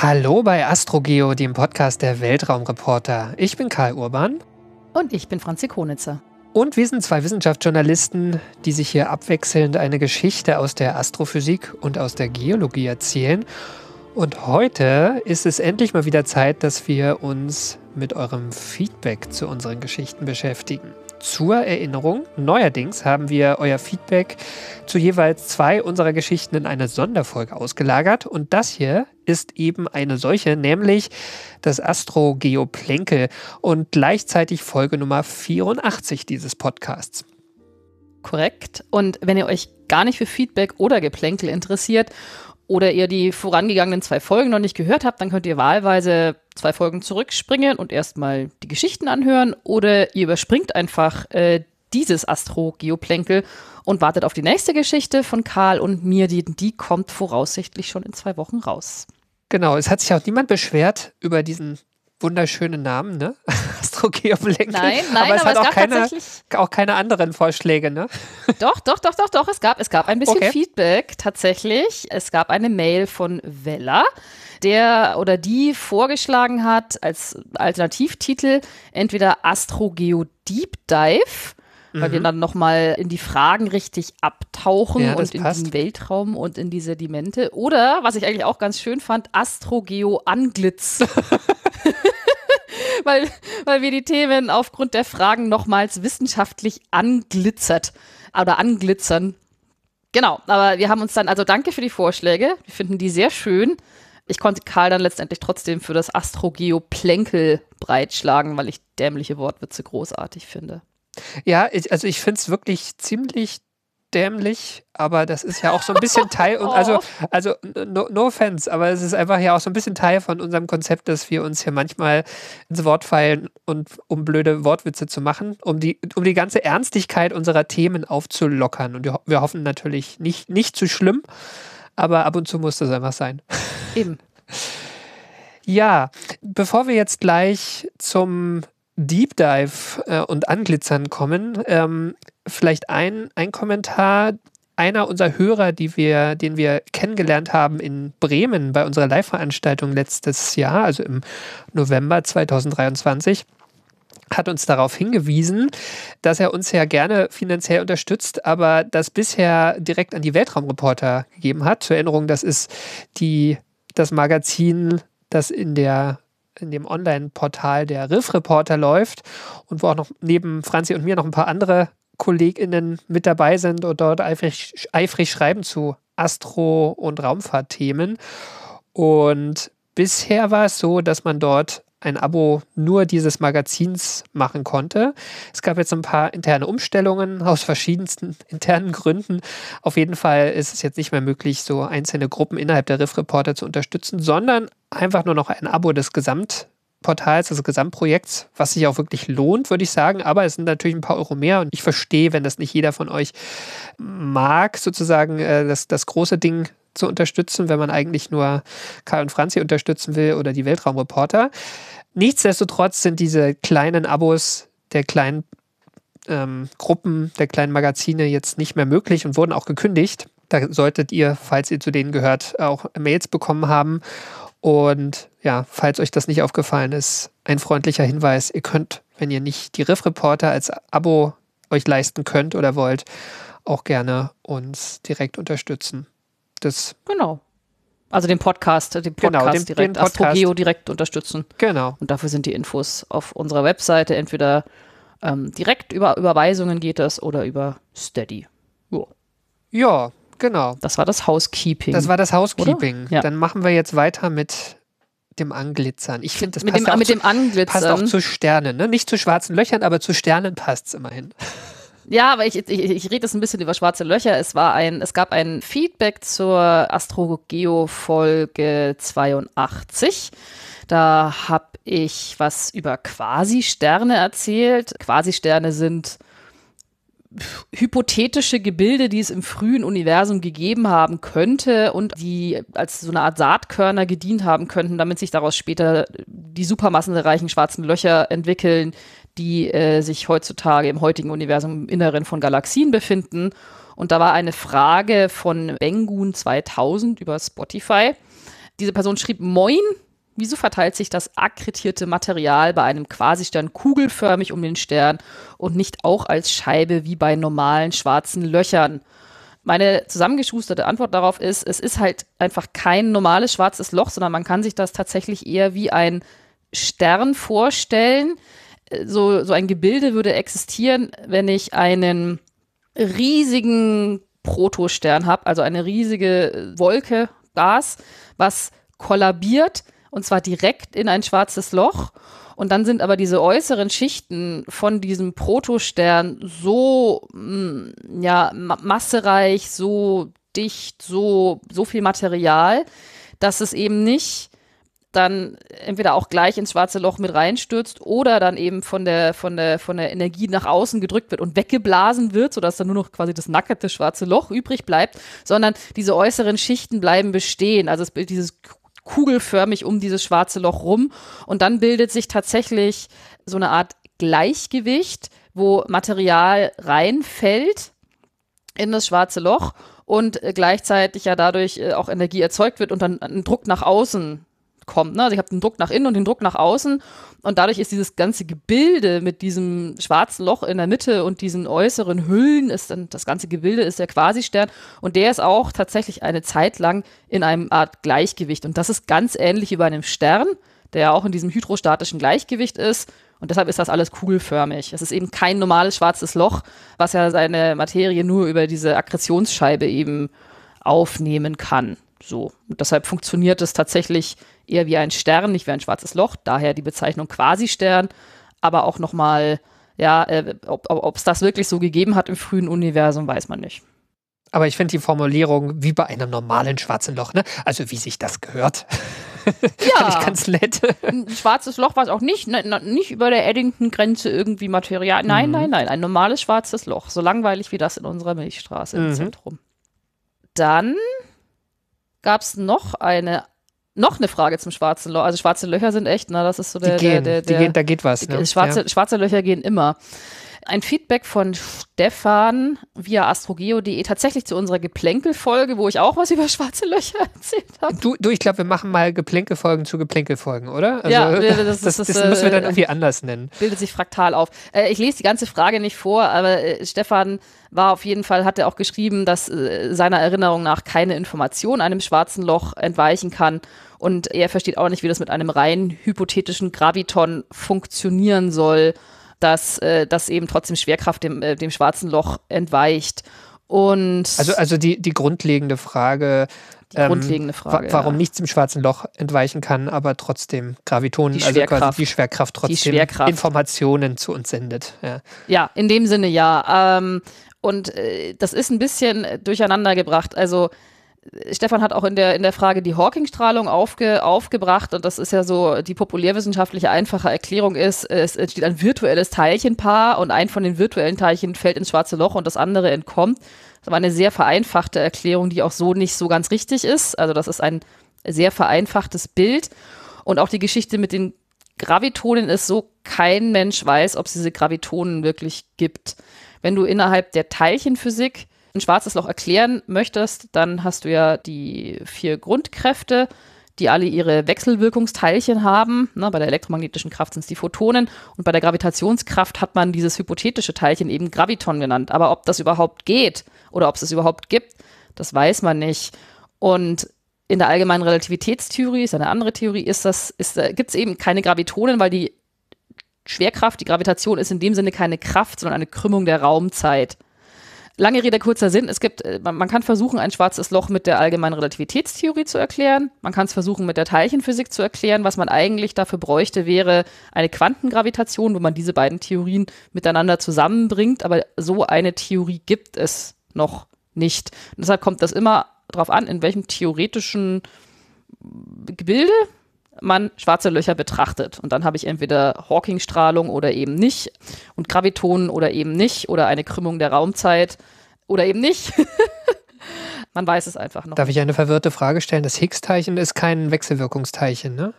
Hallo bei AstroGeo, dem Podcast der Weltraumreporter. Ich bin Karl Urban. Und ich bin Franzi Konitzer. Und wir sind zwei Wissenschaftsjournalisten, die sich hier abwechselnd eine Geschichte aus der Astrophysik und aus der Geologie erzählen. Und heute ist es endlich mal wieder Zeit, dass wir uns mit eurem Feedback zu unseren Geschichten beschäftigen. Zur Erinnerung, neuerdings haben wir euer Feedback zu jeweils zwei unserer Geschichten in eine Sonderfolge ausgelagert und das hier ist eben eine solche, nämlich das Astro Geoplänkel und gleichzeitig Folge Nummer 84 dieses Podcasts. Korrekt. Und wenn ihr euch gar nicht für Feedback oder Geplänkel interessiert oder ihr die vorangegangenen zwei Folgen noch nicht gehört habt, dann könnt ihr wahlweise zwei Folgen zurückspringen und erstmal die Geschichten anhören oder ihr überspringt einfach äh, dieses Astro-Geoplänkel und wartet auf die nächste Geschichte von Karl und mir. Die, die kommt voraussichtlich schon in zwei Wochen raus. Genau, es hat sich auch niemand beschwert über diesen wunderschönen Namen, ne? Astrogeoplänkel. Nein, nein, aber es aber hat es auch, gab keine, auch keine anderen Vorschläge, ne? Doch, doch, doch, doch, doch. Es gab, es gab ein bisschen Okay. Feedback tatsächlich. Es gab eine Mail von Vella, der oder die vorgeschlagen hat als Alternativtitel entweder Astrogeo Deep Dive, weil wir dann nochmal in die Fragen richtig abtauchen Mhm. Ja, und in passt. den Weltraum und in die Sedimente. Oder, was ich eigentlich auch ganz schön fand, Astrogeo Anglitz. weil, weil wir die Themen aufgrund der Fragen nochmals wissenschaftlich anglitzert oder anglitzern. Genau, aber wir haben uns dann, also danke für die Vorschläge. Wir finden die sehr schön. Ich konnte Karl dann letztendlich trotzdem für das Astrogeo Plänkel breitschlagen, weil ich dämliche Wortwitze großartig finde. Ja, ich, also ich finde es wirklich ziemlich dämlich, aber das ist ja auch so ein bisschen Teil und also also no, no offense, aber es ist einfach ja auch so ein bisschen Teil von unserem Konzept, dass wir uns hier manchmal ins Wort fallen und um blöde Wortwitze zu machen, um die um die ganze Ernstigkeit unserer Themen aufzulockern und wir, wir hoffen natürlich nicht nicht zu schlimm, aber ab und zu muss das einfach sein. Eben. Ja, bevor wir jetzt gleich zum Deep Dive äh, und Anglitzern kommen, ähm, vielleicht ein, ein Kommentar. Einer unserer Hörer, die wir, den wir kennengelernt haben in Bremen bei unserer Live-Veranstaltung letztes Jahr, also im November 2023, hat uns darauf hingewiesen, dass er uns ja gerne finanziell unterstützt, aber das bisher direkt an die Weltraumreporter gegeben hat. Zur Erinnerung, das ist die, das Magazin, das in der in dem Online-Portal der Riff Reporter läuft und wo auch noch neben Franzi und mir noch ein paar andere KollegInnen mit dabei sind und dort eifrig, eifrig schreiben zu Astro- und Raumfahrtthemen. Und bisher war es so, dass man dort ein Abo nur dieses Magazins machen konnte. Es gab jetzt ein paar interne Umstellungen aus verschiedensten internen Gründen. Auf jeden Fall ist es jetzt nicht mehr möglich, so einzelne Gruppen innerhalb der Riff Reporter zu unterstützen, sondern einfach nur noch ein Abo des Gesamtportals, des Gesamtprojekts, was sich auch wirklich lohnt, würde ich sagen. Aber es sind natürlich ein paar Euro mehr und ich verstehe, wenn das nicht jeder von euch mag, sozusagen äh, das, das große Ding zu unterstützen, wenn man eigentlich nur Karl und Franzi unterstützen will oder die Weltraumreporter. Nichtsdestotrotz sind diese kleinen Abos der kleinen ähm, Gruppen, der kleinen Magazine jetzt nicht mehr möglich und wurden auch gekündigt. Da solltet ihr, falls ihr zu denen gehört, auch Mails bekommen haben. Und ja, falls euch das nicht aufgefallen ist, ein freundlicher Hinweis, ihr könnt, wenn ihr nicht die Riff Reporter als Abo euch leisten könnt oder wollt, auch gerne uns direkt unterstützen. Das, Genau. Also den Podcast, den Podcast Genau, den- direkt, den Podcast. Astrogeo direkt unterstützen. genau. Und dafür sind die Infos auf unserer Webseite. Entweder ähm, direkt über Überweisungen geht das oder über Steady. Jo. Ja, genau. Das war das Housekeeping. Das war das Housekeeping. Ja. Dann machen wir jetzt weiter mit dem Anglitzern. Ich finde, das mit passt, dem, auch mit zu, dem Anglitzern. passt auch zu Sternen. Ne? Nicht zu schwarzen Löchern, aber zu Sternen passt es immerhin. Ja, aber ich, ich, ich rede jetzt ein bisschen über schwarze Löcher. Es war ein, es gab ein Feedback zur Astrogeo Folge 82. Da habe ich was über Quasi-Sterne erzählt. Quasi-Sterne sind hypothetische Gebilde, die es im frühen Universum gegeben haben könnte und die als so eine Art Saatkörner gedient haben könnten, damit sich daraus später die supermassenreichen schwarzen Löcher entwickeln, die äh, sich heutzutage im heutigen Universum im Inneren von Galaxien befinden. Und da war eine Frage von Bengun 2000 über Spotify. Diese Person schrieb, moin, wieso verteilt sich das akkretierte Material bei einem Quasistern kugelförmig um den Stern und nicht auch als Scheibe wie bei normalen schwarzen Löchern? Meine zusammengeschusterte Antwort darauf ist, es ist halt einfach kein normales schwarzes Loch, sondern man kann sich das tatsächlich eher wie ein Stern vorstellen. So, so ein Gebilde würde existieren, wenn ich einen riesigen Protostern habe, also eine riesige Wolke, Gas, was kollabiert und zwar direkt in ein schwarzes Loch. Und dann sind aber diese äußeren Schichten von diesem Protostern so mm, ja, massereich, so dicht, so, so viel Material, dass es eben nicht dann entweder auch gleich ins schwarze Loch mit reinstürzt oder dann eben von der, von der, von der Energie nach außen gedrückt wird und weggeblasen wird, sodass dann nur noch quasi das nackte schwarze Loch übrig bleibt, sondern diese äußeren Schichten bleiben bestehen. Also es bildet dieses kugelförmig um dieses schwarze Loch rum und dann bildet sich tatsächlich so eine Art Gleichgewicht, wo Material reinfällt in das schwarze Loch und gleichzeitig ja dadurch äh, auch Energie erzeugt wird und dann ein Druck nach außen kommt. Ne? Also ich habe den Druck nach innen und den Druck nach außen und dadurch ist dieses ganze Gebilde mit diesem schwarzen Loch in der Mitte und diesen äußeren Hüllen, ist dann das ganze Gebilde ist der Quasistern und der ist auch tatsächlich eine Zeit lang in einem Art Gleichgewicht und das ist ganz ähnlich wie bei einem Stern, der ja auch in diesem hydrostatischen Gleichgewicht ist und deshalb ist das alles kugelförmig. Es ist eben kein normales schwarzes Loch, was ja seine Materie nur über diese Akkretionsscheibe eben aufnehmen kann. So. Und deshalb funktioniert es tatsächlich eher wie ein Stern, nicht wie ein schwarzes Loch, daher die Bezeichnung Quasi-Stern, aber auch nochmal, ja, äh, ob es das wirklich so gegeben hat im frühen Universum, weiß man nicht. Aber ich finde die Formulierung wie bei einem normalen schwarzen Loch, ne? Also wie sich das gehört. Ja. ich ganz nett. Ein schwarzes Loch war es auch nicht, ne, nicht über der Eddington-Grenze irgendwie Material. Nein, mhm. nein, nein, ein normales schwarzes Loch. So langweilig wie das in unserer Milchstraße im mhm. Zentrum. Dann gab es noch eine noch eine Frage zum schwarzen Loch. Also schwarze Löcher sind echt, ne? Das ist so der. Die gehen, der, der, der, gehen da geht was. Ne? Schwarze, ja. schwarze Löcher gehen immer. Ein Feedback von Stefan via astrogeo.de tatsächlich zu unserer Geplänkelfolge, wo ich auch was über schwarze Löcher erzählt habe. Du, du, ich glaube, wir machen mal Geplänkelfolgen zu Geplänkelfolgen, oder? Also, ja, das, das, das, das müssen wir dann äh, irgendwie anders nennen. Bildet sich fraktal auf. Äh, ich lese die ganze Frage nicht vor, aber äh, Stefan war auf jeden Fall, hat er auch geschrieben, dass äh, seiner Erinnerung nach keine Information einem schwarzen Loch entweichen kann. Und er versteht auch nicht, wie das mit einem rein hypothetischen Graviton funktionieren soll, dass äh, das eben trotzdem Schwerkraft dem, äh, dem schwarzen Loch entweicht. Und also, also die, die grundlegende Frage, die ähm, grundlegende Frage. warum ja. nichts im schwarzen Loch entweichen kann, aber trotzdem Gravitonen, also quasi die Schwerkraft trotzdem die Schwerkraft. Informationen zu uns sendet. Ja, ja in dem Sinne ja. Ähm, und äh, das ist ein bisschen durcheinander gebracht. Also Stefan hat auch in der, in der Frage die Hawking-Strahlung aufge, aufgebracht und das ist ja so, die populärwissenschaftliche einfache Erklärung ist, es entsteht ein virtuelles Teilchenpaar und ein von den virtuellen Teilchen fällt ins schwarze Loch und das andere entkommt. Das war eine sehr vereinfachte Erklärung, die auch so nicht so ganz richtig ist. Also das ist ein sehr vereinfachtes Bild und auch die Geschichte mit den Gravitonen ist so, kein Mensch weiß, ob es diese Gravitonen wirklich gibt. Wenn du innerhalb der Teilchenphysik ein schwarzes Loch erklären möchtest, dann hast du ja die vier Grundkräfte, die alle ihre Wechselwirkungsteilchen haben. Na, bei der elektromagnetischen Kraft sind es die Photonen und bei der Gravitationskraft hat man dieses hypothetische Teilchen eben Graviton genannt. Aber ob das überhaupt geht oder ob es es überhaupt gibt, das weiß man nicht. Und in der allgemeinen Relativitätstheorie, ist eine andere Theorie, ist das, ist, äh, gibt es eben keine Gravitonen, weil die Schwerkraft, die Gravitation ist in dem Sinne keine Kraft, sondern eine Krümmung der Raumzeit. Lange Rede, kurzer Sinn. Es gibt, äh, man kann versuchen, ein schwarzes Loch mit der allgemeinen Relativitätstheorie zu erklären. Man kann es versuchen, mit der Teilchenphysik zu erklären. Was man eigentlich dafür bräuchte, wäre eine Quantengravitation, wo man diese beiden Theorien miteinander zusammenbringt. Aber so eine Theorie gibt es noch nicht. Und deshalb kommt das immer darauf an, in welchem theoretischen Gebilde man schwarze Löcher betrachtet. Und dann habe ich entweder Hawking-Strahlung oder eben nicht und Gravitonen oder eben nicht oder eine Krümmung der Raumzeit oder eben nicht. man weiß es einfach noch. Darf ich eine verwirrte Frage stellen? Das Higgs-Teilchen ist kein Wechselwirkungsteilchen, ne?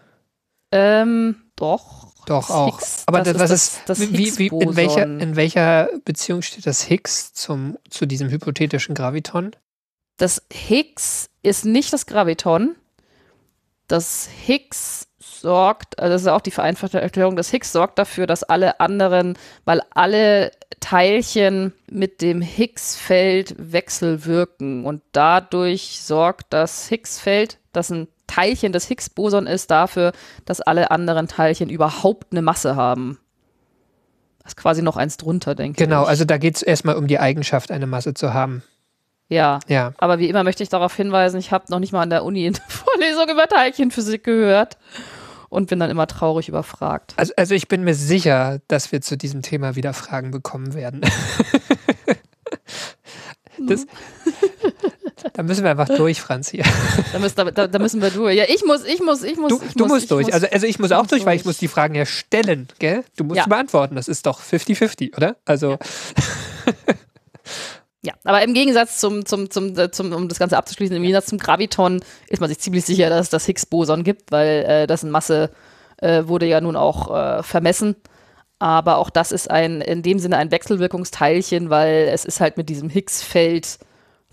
Ähm, doch. Doch, auch. Higgs, Aber das, das ist, das, das wie, wie, in, welcher, in welcher Beziehung steht das Higgs zum, zu diesem hypothetischen Graviton? Das Higgs ist nicht das Graviton, das Higgs sorgt, also das ist auch die vereinfachte Erklärung, das Higgs sorgt dafür, dass alle anderen, weil alle Teilchen mit dem Higgs-Feld wechselwirken und dadurch sorgt das Higgs-Feld, das ein Teilchen des Higgs-Boson ist, dafür, dass alle anderen Teilchen überhaupt eine Masse haben. Das ist quasi noch eins drunter, denke genau, ich. Genau, also da geht es erstmal um die Eigenschaft, eine Masse zu haben. Ja. Ja. Aber wie immer möchte ich darauf hinweisen, ich habe noch nicht mal an der Uni eine Vorlesung über Teilchenphysik gehört und bin dann immer traurig überfragt. Also, also ich bin mir sicher, dass wir zu diesem Thema wieder Fragen bekommen werden. das, da müssen wir einfach durch, Franz hier. Da müssen, da, da müssen wir durch. Ja, ich muss, ich muss, ich muss. Du, ich du muss, musst ich durch. Muss, also, also ich muss auch durch, durch, weil ich muss die Fragen ja stellen, gell? Du musst Ja. beantworten. Das ist doch 50-50, oder? Also, Ja, aber im Gegensatz zum, zum, zum, äh, zum, um das Ganze abzuschließen, im Gegensatz zum Graviton ist man sich ziemlich sicher, dass es das Higgs-Boson gibt, weil äh, dessen Masse äh, wurde ja nun auch äh, vermessen. Aber auch das ist ein, in dem Sinne ein Wechselwirkungsteilchen, weil es ist halt mit diesem Higgs-Feld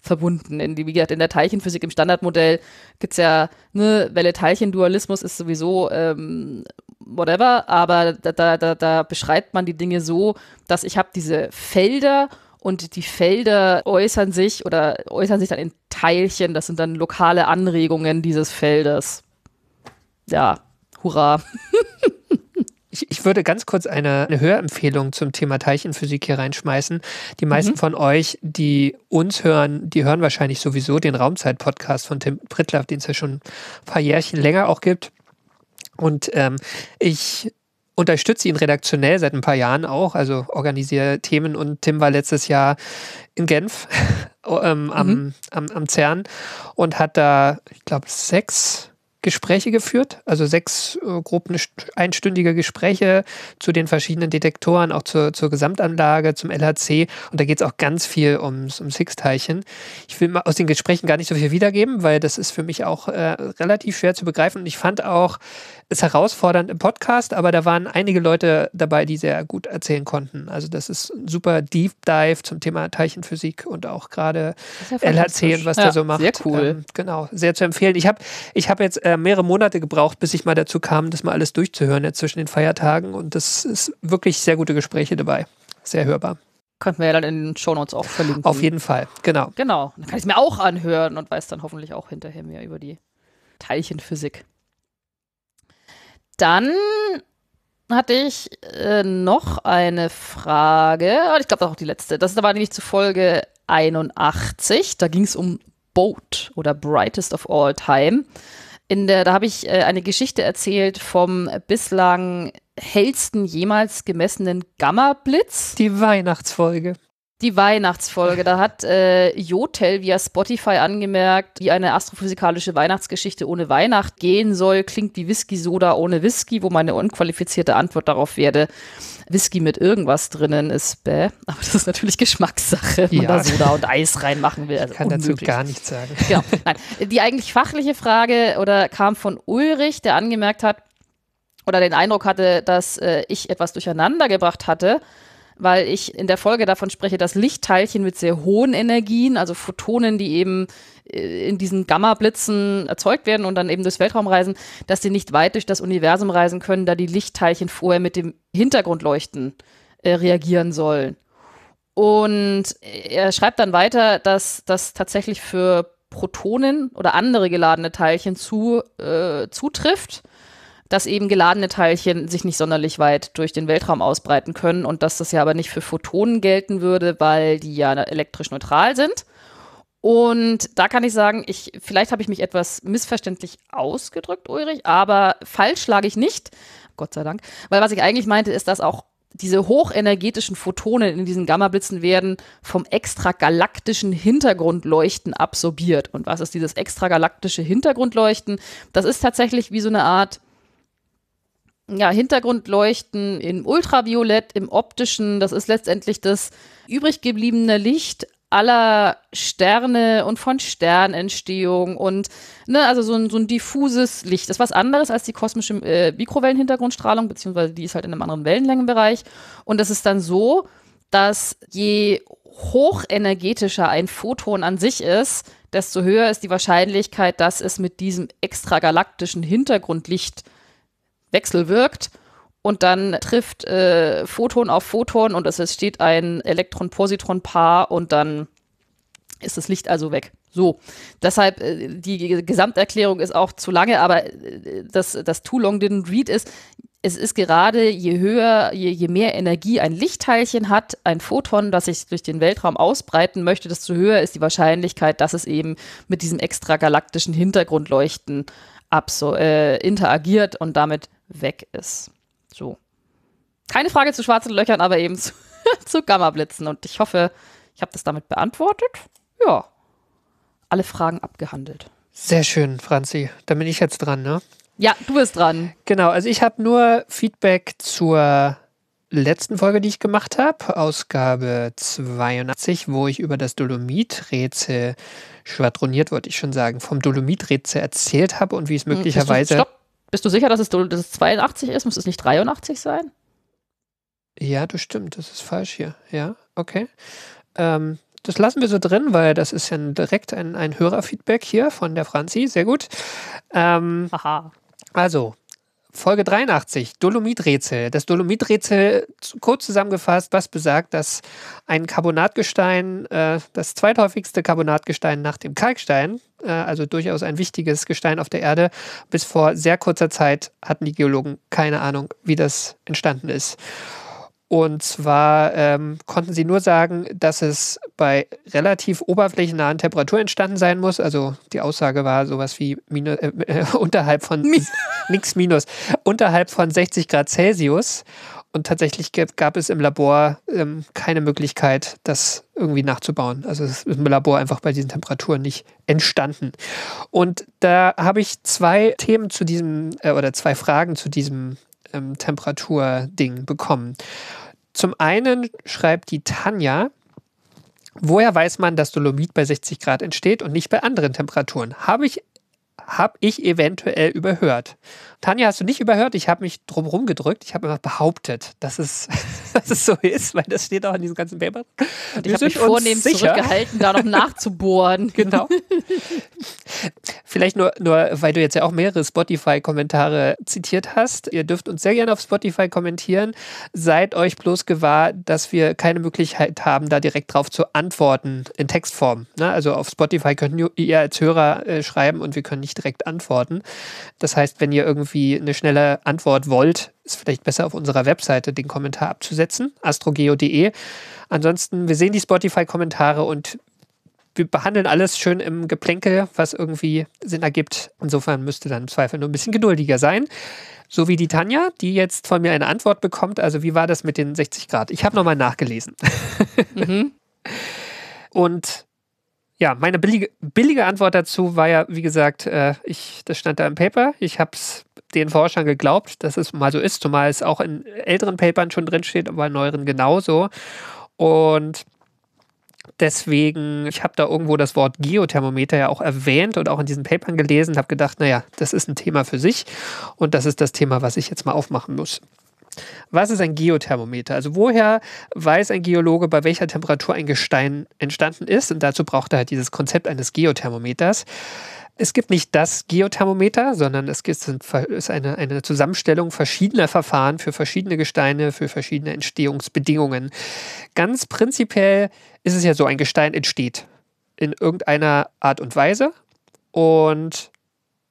verbunden. In, wie gesagt, in der Teilchenphysik im Standardmodell gibt es ja, ne, Welle-Teilchen-Dualismus ist sowieso ähm, whatever, aber da, da, da, da beschreibt man die Dinge so, dass ich habe diese Felder und die Felder äußern sich oder äußern sich dann in Teilchen, das sind dann lokale Anregungen dieses Feldes. Ja, hurra. ich, ich würde ganz kurz eine, eine Hörempfehlung zum Thema Teilchenphysik hier reinschmeißen. Die meisten von euch, die uns hören, die hören wahrscheinlich sowieso den Raumzeit-Podcast von Tim Prittlaff, den es ja schon ein paar Jährchen länger auch gibt. Und ähm, ich unterstütze ihn redaktionell seit ein paar Jahren auch, also organisiere Themen und Tim war letztes Jahr in Genf ähm, am, am, am CERN und hat da, ich glaube, sechs Gespräche geführt, also sechs äh, grob einstündige Gespräche zu den verschiedenen Detektoren, auch zur, zur Gesamtanlage, zum LHC. Und da geht es auch ganz viel ums, ums Higgs-Teilchen. Ich will mal aus den Gesprächen gar nicht so viel wiedergeben, weil das ist für mich auch äh, relativ schwer zu begreifen. Und ich fand auch es herausfordernd im Podcast, aber da waren einige Leute dabei, die sehr gut erzählen konnten. Also das ist ein super Deep Dive zum Thema Teilchenphysik und auch gerade LHC und was Ja, der so macht. sehr cool. Ähm, genau, sehr zu empfehlen. Ich habe ich hab jetzt äh, mehrere Monate gebraucht, bis ich mal dazu kam, das mal alles durchzuhören jetzt zwischen den Feiertagen und das ist wirklich sehr gute Gespräche dabei. Sehr hörbar. Könnten wir ja dann in den Shownotes auch verlinken. Auf jeden Fall, genau. Genau. Dann kann ich es mir auch anhören und weiß dann hoffentlich auch hinterher mehr über die Teilchenphysik. Dann hatte ich äh, noch eine Frage. Ah, Ich glaube, das auch die letzte. Das war nämlich zu Folge 81. Da ging es um Boat oder Brightest of All Time. In der, da habe ich äh, eine Geschichte erzählt vom bislang hellsten jemals gemessenen Gamma-Blitz. Die Weihnachtsfolge. Die Weihnachtsfolge, da hat äh, Jotel via Spotify angemerkt, wie eine astrophysikalische Weihnachtsgeschichte ohne Weihnacht gehen soll, klingt wie Whisky-Soda ohne Whisky, wo meine unqualifizierte Antwort darauf werde, Whisky mit irgendwas drinnen ist bäh. Aber das ist natürlich Geschmackssache, wenn man Ja. da Soda und Eis reinmachen will. Also Kann dazu unmöglich. gar nichts sagen. Genau. Nein. Die eigentlich fachliche Frage oder kam von Ulrich, der angemerkt hat oder den Eindruck hatte, dass äh, ich etwas durcheinander gebracht hatte, weil ich in der Folge davon spreche, dass Lichtteilchen mit sehr hohen Energien, also Photonen, die eben äh, in diesen Gamma-Blitzen erzeugt werden und dann eben durchs Weltraum reisen, dass die nicht weit durch das Universum reisen können, da die Lichtteilchen vorher mit dem Hintergrundleuchten äh, reagieren sollen. Und er schreibt dann weiter, dass das tatsächlich für Protonen oder andere geladene Teilchen zu, äh, zutrifft, dass eben geladene Teilchen sich nicht sonderlich weit durch den Weltraum ausbreiten können und dass das ja aber nicht für Photonen gelten würde, weil die ja elektrisch neutral sind. Und da kann ich sagen, ich, vielleicht habe ich mich etwas missverständlich ausgedrückt, Ulrich, aber falsch lag ich nicht. Gott sei Dank. Weil was ich eigentlich meinte, ist, dass auch diese hochenergetischen Photonen in diesen Gammablitzen werden vom extragalaktischen Hintergrundleuchten absorbiert. Und was ist dieses extragalaktische Hintergrundleuchten? Das ist tatsächlich wie so eine Art ja, Hintergrundleuchten im Ultraviolett, im optischen. Das ist letztendlich das übrig gebliebene Licht aller Sterne und von Sternentstehung und ne, also so ein, so ein diffuses Licht. Das ist was anderes als die kosmische äh, Mikrowellenhintergrundstrahlung, beziehungsweise die ist halt in einem anderen Wellenlängenbereich. Und das ist dann so, dass je hochenergetischer ein Photon an sich ist, desto höher ist die Wahrscheinlichkeit, dass es mit diesem extragalaktischen Hintergrundlicht wechselwirkt und dann trifft äh, Photon auf Photon und es entsteht ein Elektron-Positron-Paar und dann ist das Licht also weg. So, deshalb äh, die Gesamterklärung ist auch zu lange, aber äh, das, das Too Long Didn't Read ist, es ist gerade, je höher, je, je mehr Energie ein Lichtteilchen hat, ein Photon, das sich durch den Weltraum ausbreiten möchte, desto höher ist die Wahrscheinlichkeit, dass es eben mit diesem extragalaktischen Hintergrundleuchten abso äh, interagiert und damit weg ist. So. Keine Frage zu schwarzen Löchern, aber eben zu, zu Gammablitzen. Und ich hoffe, ich habe das damit beantwortet. Ja. Alle Fragen abgehandelt. Sehr schön, Franzi. Da bin ich jetzt dran, ne? Ja, du bist dran. Genau, also ich habe nur Feedback zur letzten Folge, die ich gemacht habe, Ausgabe 82, wo ich über das Dolomit-Rätsel schwadroniert, wollte ich schon sagen, vom Dolomit-Rätsel erzählt habe und wie es hm, möglicherweise. Bist du, stopp. Bist du sicher, dass es, dass es 82 ist? Muss es nicht 83 sein? Ja, das stimmt. Das ist falsch hier. Ja, okay. Ähm, das lassen wir so drin, weil das ist ja direkt ein, ein Hörerfeedback hier von der Franzi. Sehr gut. Ähm, Aha. Also, Folge 83, Dolomiträtsel. Das Dolomiträtsel, kurz zusammengefasst, was besagt, dass ein Carbonatgestein, äh, das zweithäufigste Carbonatgestein nach dem Kalkstein, äh, also durchaus ein wichtiges Gestein auf der Erde, bis vor sehr kurzer Zeit hatten die Geologen keine Ahnung, wie das entstanden ist. Und zwar ähm, konnten sie nur sagen, dass es bei relativ oberflächennahen Temperaturen entstanden sein muss. Also die Aussage war sowas wie minus, äh, äh, unterhalb von nichts minus, unterhalb von 60 Grad Celsius. Und tatsächlich gab es im Labor ähm, keine Möglichkeit, das irgendwie nachzubauen. Also es ist im Labor einfach bei diesen Temperaturen nicht entstanden. Und da habe ich zwei Themen zu diesem äh, oder zwei Fragen zu diesem ähm, Temperaturding bekommen. Zum einen schreibt die Tanja, woher weiß man, dass Dolomit bei 60 Grad entsteht und nicht bei anderen Temperaturen? Habe ich, hab ich eventuell überhört. Tanja, hast du nicht überhört? Ich habe mich drumherum gedrückt. Ich habe immer behauptet, dass es, dass es so ist, weil das steht auch in diesem ganzen Paper. Und ich habe mich vornehm sicher. zurückgehalten, da noch nachzubohren. genau. Vielleicht nur, nur, weil du jetzt ja auch mehrere Spotify-Kommentare zitiert hast. Ihr dürft uns sehr gerne auf Spotify kommentieren. Seid euch bloß gewahr, dass wir keine Möglichkeit haben, da direkt drauf zu antworten in Textform. Ne? Also auf Spotify könnt ihr als Hörer äh, schreiben und wir können nicht direkt antworten. Das heißt, wenn ihr irgendwie eine schnelle Antwort wollt, ist vielleicht besser auf unserer Webseite den Kommentar abzusetzen, astrogeo.de. Ansonsten, wir sehen die Spotify-Kommentare und wir behandeln alles schön im Geplänkel, was irgendwie Sinn ergibt. Insofern müsste dann im Zweifel nur ein bisschen geduldiger sein. So wie die Tanja, die jetzt von mir eine Antwort bekommt. Also, wie war das mit den 60 Grad? Ich habe nochmal nachgelesen. Mhm. Und ja, meine billige, billige Antwort dazu war ja, wie gesagt, äh, ich, das stand da im Paper. Ich habe es den Forschern geglaubt, dass es mal so ist, zumal es auch in älteren Papern schon drinsteht, aber in neueren genauso. Und deswegen, ich habe da irgendwo das Wort Geothermometer ja auch erwähnt und auch in diesen Papern gelesen, habe gedacht, naja, das ist ein Thema für sich und das ist das Thema, was ich jetzt mal aufmachen muss. Was ist ein Geothermometer? Also woher weiß ein Geologe, bei welcher Temperatur ein Gestein entstanden ist? Und dazu braucht er halt dieses Konzept eines Geothermometers. Es gibt nicht das Geothermometer, sondern es ist eine, eine Zusammenstellung verschiedener Verfahren für verschiedene Gesteine, für verschiedene Entstehungsbedingungen. Ganz prinzipiell ist es ja so, ein Gestein entsteht in irgendeiner Art und Weise und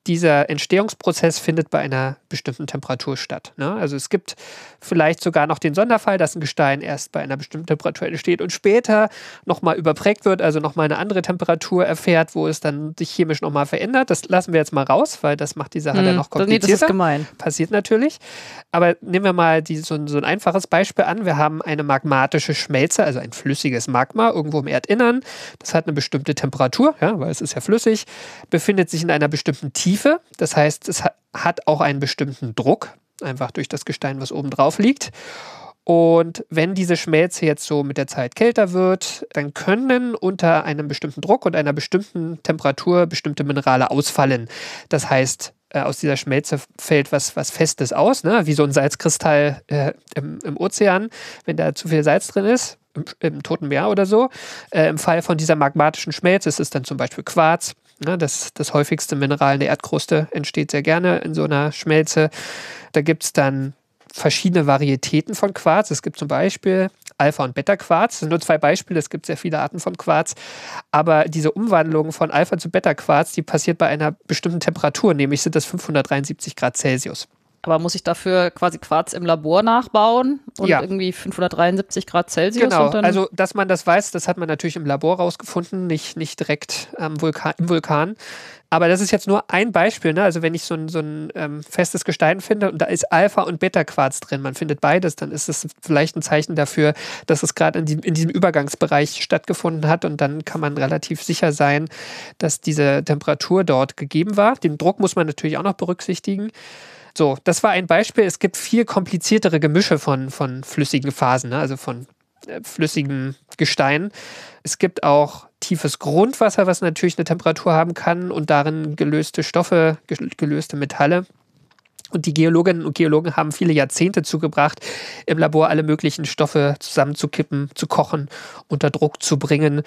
dieser Entstehungsprozess findet bei einer bestimmten Temperatur statt. Ne? Also es gibt vielleicht sogar noch den Sonderfall, dass ein Gestein erst bei einer bestimmten Temperatur entsteht und später nochmal überprägt wird, also nochmal eine andere Temperatur erfährt, wo es dann sich chemisch nochmal verändert. Das lassen wir jetzt mal raus, weil das macht die Sache hm, dann noch komplizierter. Nee, das ist gemein. Passiert natürlich. Aber nehmen wir mal die, so, so ein einfaches Beispiel an. Wir haben eine magmatische Schmelze, also ein flüssiges Magma irgendwo im Erdinnern. Das hat eine bestimmte Temperatur, ja, weil es ist ja flüssig, befindet sich in einer bestimmten Tiefe Tiefe. Das heißt, es hat auch einen bestimmten Druck, einfach durch das Gestein, was oben drauf liegt. Und wenn diese Schmelze jetzt so mit der Zeit kälter wird, dann können unter einem bestimmten Druck und einer bestimmten Temperatur bestimmte Minerale ausfallen. Das heißt, äh, aus dieser Schmelze fällt was, was Festes aus, ne? wie so ein Salzkristall äh, im, im Ozean. Wenn da zu viel Salz drin ist, im, im Toten Meer oder so. Äh, Im Fall von dieser magmatischen Schmelze ist es dann zum Beispiel Quarz. Ne, das, das häufigste Mineral in der Erdkruste entsteht sehr gerne in so einer Schmelze. Da gibt es dann verschiedene Varietäten von Quarz. Es gibt zum Beispiel Alpha- und Beta-Quarz. Das sind nur zwei Beispiele, es gibt sehr viele Arten von Quarz. Aber diese Umwandlung von Alpha zu Beta-Quarz, die passiert bei einer bestimmten Temperatur, nämlich sind das 573 Grad Celsius. Aber muss ich dafür quasi Quarz im Labor nachbauen und ja. irgendwie 573 Grad Celsius? Genau, also dass man das weiß, das hat man natürlich im Labor rausgefunden, nicht, nicht direkt ähm, Vulkan, im Vulkan. Aber das ist jetzt nur ein Beispiel. Ne? Also wenn ich so ein, so ein ähm, festes Gestein finde und da ist Alpha- und Beta-Quarz drin, man findet beides, dann ist es vielleicht ein Zeichen dafür, dass es gerade in, in diesem Übergangsbereich stattgefunden hat und dann kann man relativ sicher sein, dass diese Temperatur dort gegeben war. Den Druck muss man natürlich auch noch berücksichtigen. So, das war ein Beispiel. Es gibt viel kompliziertere Gemische von, von flüssigen Phasen, ne? also von äh, flüssigem Gestein. Es gibt auch tiefes Grundwasser, was natürlich eine Temperatur haben kann und darin gelöste Stoffe, gelöste Metalle. Und die Geologinnen und Geologen haben viele Jahrzehnte zugebracht, im Labor alle möglichen Stoffe zusammenzukippen, zu kochen, unter Druck zu bringen.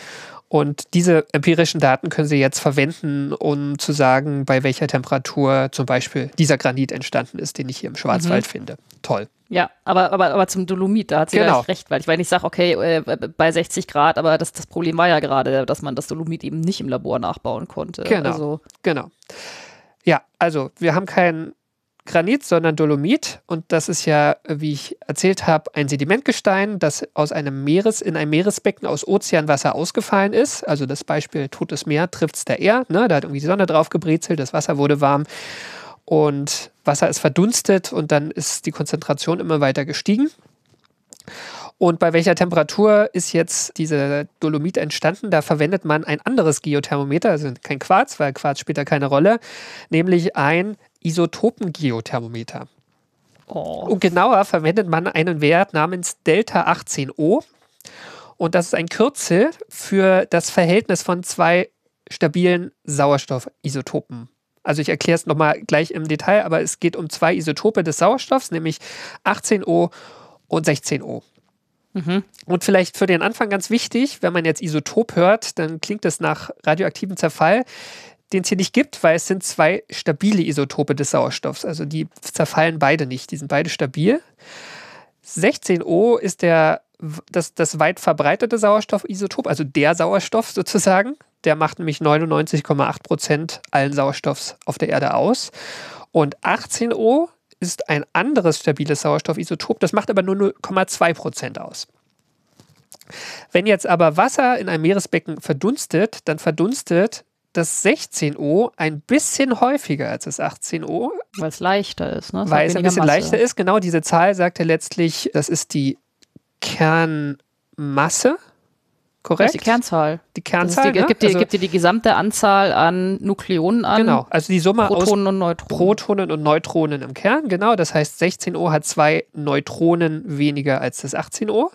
Und diese empirischen Daten können Sie jetzt verwenden, um zu sagen, bei welcher Temperatur zum Beispiel dieser Granit entstanden ist, den ich hier im Schwarzwald mhm. finde. Toll. Ja, aber, aber, aber zum Dolomit, da hat sie genau. recht, weil ich, weil ich sage, okay, äh, bei 60 Grad, aber das, das Problem war ja gerade, dass man das Dolomit eben nicht im Labor nachbauen konnte. Genau. Also. Genau. Ja, also wir haben keinen Granit, sondern Dolomit. Und das ist ja, wie ich erzählt habe, ein Sedimentgestein, das aus einem Meeres, in einem Meeresbecken aus Ozeanwasser ausgefallen ist. Also das Beispiel Totes Meer trifft es der R. Ne? Da hat irgendwie die Sonne drauf gebrezelt, das Wasser wurde warm und Wasser ist verdunstet und dann ist die Konzentration immer weiter gestiegen. Und bei welcher Temperatur ist jetzt diese Dolomit entstanden? Da verwendet man ein anderes Geothermometer, also kein Quarz, weil Quarz spielt da keine Rolle, nämlich ein Isotopengeothermometer. Oh. Und genauer verwendet man einen Wert namens Delta 18O. Und das ist ein Kürzel für das Verhältnis von zwei stabilen Sauerstoffisotopen. Also ich erkläre es nochmal gleich im Detail, aber es geht um zwei Isotope des Sauerstoffs, nämlich 18O und 16O. Mhm. Und vielleicht für den Anfang ganz wichtig, wenn man jetzt Isotop hört, dann klingt es nach radioaktivem Zerfall den es hier nicht gibt, weil es sind zwei stabile Isotope des Sauerstoffs. Also die zerfallen beide nicht, die sind beide stabil. 16O ist der, das, das weit verbreitete Sauerstoffisotop, also der Sauerstoff sozusagen. Der macht nämlich 99,8 Prozent allen Sauerstoffs auf der Erde aus. Und 18O ist ein anderes stabiles Sauerstoffisotop, das macht aber nur 0,2 Prozent aus. Wenn jetzt aber Wasser in einem Meeresbecken verdunstet, dann verdunstet das 16O ein bisschen häufiger als das 18O. Weil es leichter ist, ne? weil es ein bisschen Masse. leichter ist. Genau, diese Zahl sagt er letztlich, das ist die Kernmasse. Korrekt? Das ist die Kernzahl. Die Kernzahl. Die, ne? gibt, dir, also, gibt dir die gesamte Anzahl an Nukleonen an. Genau, also die Summe Protonen aus und Neutronen. Protonen und Neutronen im Kern. Genau, das heißt 16O hat zwei Neutronen weniger als das 18O.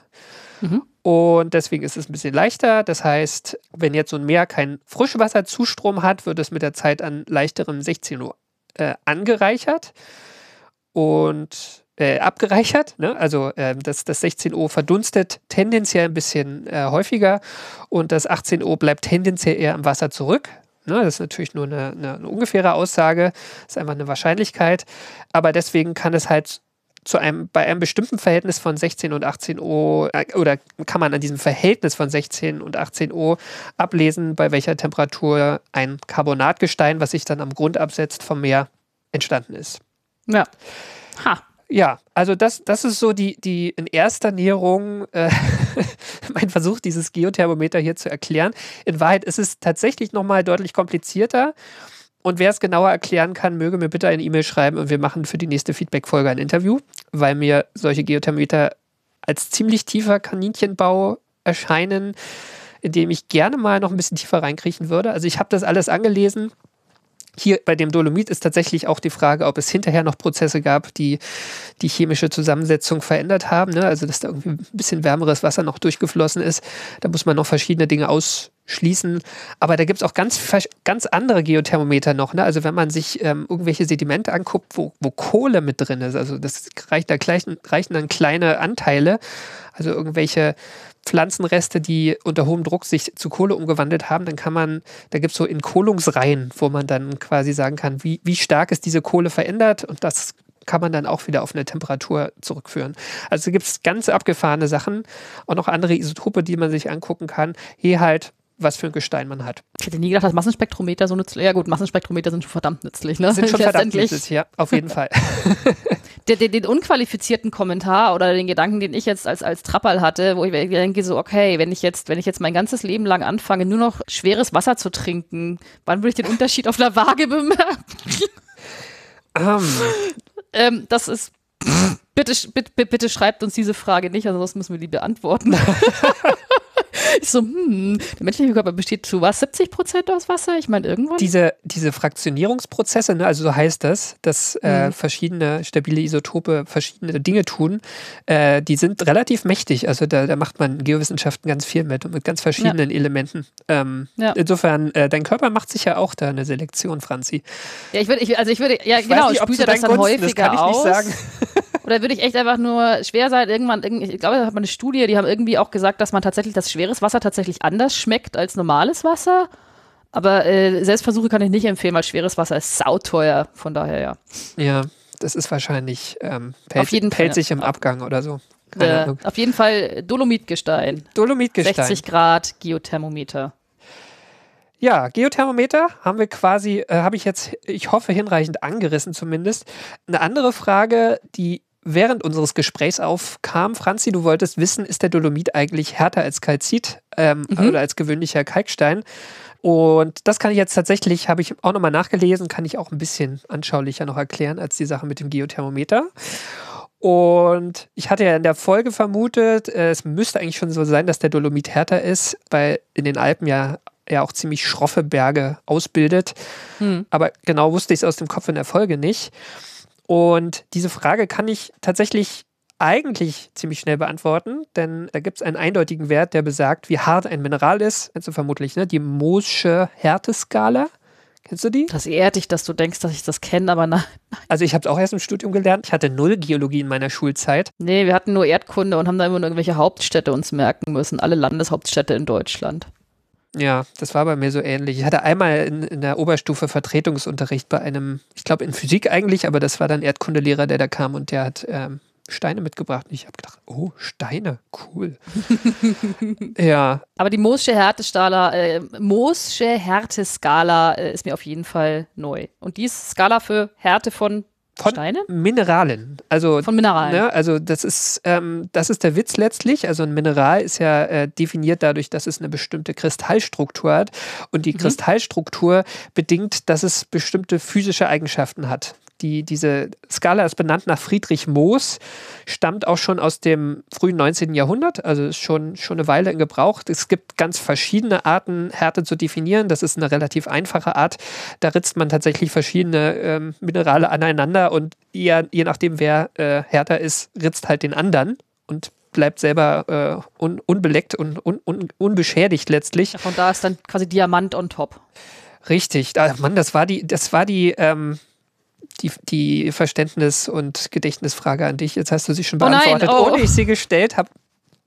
Mhm. Und deswegen ist es ein bisschen leichter. Das heißt, wenn jetzt so ein Meer keinen Frischwasserzustrom hat, wird es mit der Zeit an leichterem 16 Uhr äh, angereichert und äh, abgereichert. Ne? Also äh, das, das 16 Uhr verdunstet tendenziell ein bisschen äh, häufiger und das 18 Uhr bleibt tendenziell eher im Wasser zurück. Ne? Das ist natürlich nur eine, eine, eine ungefähre Aussage, das ist einfach eine Wahrscheinlichkeit. Aber deswegen kann es halt zu einem, bei einem bestimmten Verhältnis von 16 und 18 O äh, oder kann man an diesem Verhältnis von 16 und 18 O ablesen, bei welcher Temperatur ein Carbonatgestein, was sich dann am Grund absetzt, vom Meer entstanden ist. Ja. Ha. Ja, also das, das ist so die, die in erster Näherung äh, mein Versuch, dieses Geothermometer hier zu erklären. In Wahrheit ist es tatsächlich nochmal deutlich komplizierter. Und wer es genauer erklären kann, möge mir bitte eine E-Mail schreiben und wir machen für die nächste Feedback-Folge ein Interview, weil mir solche Geothermometer als ziemlich tiefer Kaninchenbau erscheinen, in dem ich gerne mal noch ein bisschen tiefer reinkriechen würde. Also ich habe das alles angelesen. Hier bei dem Dolomit ist tatsächlich auch die Frage, ob es hinterher noch Prozesse gab, die die chemische Zusammensetzung verändert haben. Ne? Also dass da irgendwie ein bisschen wärmeres Wasser noch durchgeflossen ist. Da muss man noch verschiedene Dinge aus schließen. Aber da gibt es auch ganz, ganz andere Geothermometer noch. Ne? Also wenn man sich ähm, irgendwelche Sedimente anguckt, wo, wo Kohle mit drin ist, also das reicht, da reichen, reichen dann kleine Anteile, also irgendwelche Pflanzenreste, die unter hohem Druck sich zu Kohle umgewandelt haben, dann kann man, da gibt es so Entkohlungsreihen, wo man dann quasi sagen kann, wie, wie stark ist diese Kohle verändert und das kann man dann auch wieder auf eine Temperatur zurückführen. Also gibt es ganz abgefahrene Sachen und noch andere Isotope, die man sich angucken kann. Hier halt was für ein Gestein man hat. Ich hätte nie gedacht, dass Massenspektrometer so nützlich Ja gut, Massenspektrometer sind schon verdammt nützlich. Ne? Sind schon verdammt nützlich, ja, auf jeden Fall. den, den, den, unqualifizierten Kommentar oder den Gedanken, den ich jetzt als, als Trapperl hatte, wo ich denke so, okay, wenn ich jetzt, wenn ich jetzt mein ganzes Leben lang anfange, nur noch schweres Wasser zu trinken, wann würde ich den Unterschied auf der Waage bemerken? Um. ähm, das ist Bitte, bitte, bitte schreibt uns diese Frage nicht, ansonsten müssen wir die beantworten. Ich so, hm, der menschliche Körper besteht zu was? 70 Prozent aus Wasser? Ich meine, irgendwann. Diese, diese Fraktionierungsprozesse, ne, also so heißt das, dass äh, mhm. verschiedene stabile Isotope verschiedene Dinge tun, äh, die sind relativ mächtig. Also da, da macht man in Geowissenschaften ganz viel mit und mit ganz verschiedenen ja. Elementen. Ähm, ja. Insofern, äh, dein Körper macht sich ja auch da eine Selektion, Franzi. Ja, ich würde, ich, also ich würde, ja, ich genau, spült er das dann häufiger das kann ich aus. Nicht sagen. Oder würde ich echt einfach nur schwer sein, irgendwann, ich glaube, da hat man eine Studie, die haben irgendwie auch gesagt, dass man tatsächlich das schweres Wasser tatsächlich anders schmeckt als normales Wasser. Aber äh, Selbstversuche kann ich nicht empfehlen, weil schweres Wasser ist sauteuer. Von daher, ja. Ja, das ist wahrscheinlich ähm, pelz, auf jeden pelzig Fall. im Abgang oder so. Äh, auf jeden Fall Dolomitgestein. Dolomitgestein. 60 Grad Geothermometer. Ja, Geothermometer haben wir quasi, äh, habe ich jetzt, ich hoffe, hinreichend angerissen zumindest. Eine andere Frage, die während unseres Gesprächs aufkam. Franzi, du wolltest wissen, ist der Dolomit eigentlich härter als Kalzit ähm, mhm. oder als gewöhnlicher Kalkstein? Und das kann ich jetzt tatsächlich, habe ich auch nochmal nachgelesen, kann ich auch ein bisschen anschaulicher noch erklären als die Sache mit dem Geothermometer. Und ich hatte ja in der Folge vermutet, äh, es müsste eigentlich schon so sein, dass der Dolomit härter ist, weil in den Alpen ja er auch ziemlich schroffe Berge ausbildet. Hm. Aber genau wusste ich es aus dem Kopf in der Folge nicht. Und diese Frage kann ich tatsächlich eigentlich ziemlich schnell beantworten, denn da gibt es einen eindeutigen Wert, der besagt, wie hart ein Mineral ist. Kennst du vermutlich, ne? Die Mohsche Härteskala. Kennst du die? Das ehrt dich, dass du denkst, dass ich das kenne, aber nein. Also ich habe es auch erst im Studium gelernt. Ich hatte null Geologie in meiner Schulzeit. Nee, wir hatten nur Erdkunde und haben da immer nur irgendwelche Hauptstädte uns merken müssen. Alle Landeshauptstädte in Deutschland. Ja, das war bei mir so ähnlich. Ich hatte einmal in, in der Oberstufe Vertretungsunterricht bei einem, ich glaube in Physik eigentlich, aber das war dann Erdkundelehrer, der da kam und der hat ähm, Steine mitgebracht. Und ich habe gedacht, oh, Steine, cool. ja. Aber die Moosche Härteskala, äh, Moosche Härteskala äh, ist mir auf jeden Fall neu. Und die ist Skala für Härte von von Steine? Mineralen. Also, Von Mineralen. Ne, also das ist, ähm, das ist der Witz letztlich. Also ein Mineral ist ja äh, definiert dadurch, dass es eine bestimmte Kristallstruktur hat. Und die mhm. Kristallstruktur bedingt, dass es bestimmte physische Eigenschaften hat die, diese Skala ist benannt nach Friedrich Moos, stammt auch schon aus dem frühen 19. Jahrhundert, also ist schon, schon eine Weile in Gebrauch. Es gibt ganz verschiedene Arten, Härte zu definieren. Das ist eine relativ einfache Art. Da ritzt man tatsächlich verschiedene ähm, Minerale aneinander und je, je nachdem, wer äh, härter ist, ritzt halt den anderen und bleibt selber äh, un, unbeleckt und un, un, unbeschädigt letztlich. Ja, da ist dann quasi Diamant on top. Richtig. Ah, Mann, das war die, das war die, ähm, die, die Verständnis- und Gedächtnisfrage an dich. Jetzt hast du sie schon beantwortet, oh nein, oh. ohne ich sie gestellt habe.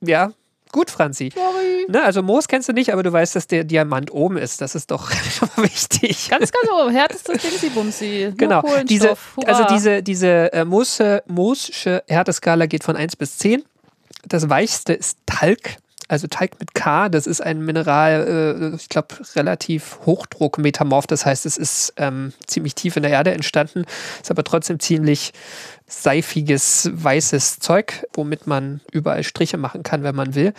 Ja, gut, Franzi. Sorry. Ne, also Moos kennst du nicht, aber du weißt, dass der Diamant oben ist. Das ist doch wichtig. Ganz, ganz oben. Härteste Dingsi-Bumsi. Genau. Diese, also diese, diese äh, Moosche Härteskala geht von 1 bis 10. Das weichste ist Talg also Teig mit K, das ist ein Mineral, äh, ich glaube, relativ hochdruckmetamorph. Das heißt, es ist ähm, ziemlich tief in der Erde entstanden, ist aber trotzdem ziemlich seifiges, weißes Zeug, womit man überall Striche machen kann, wenn man will.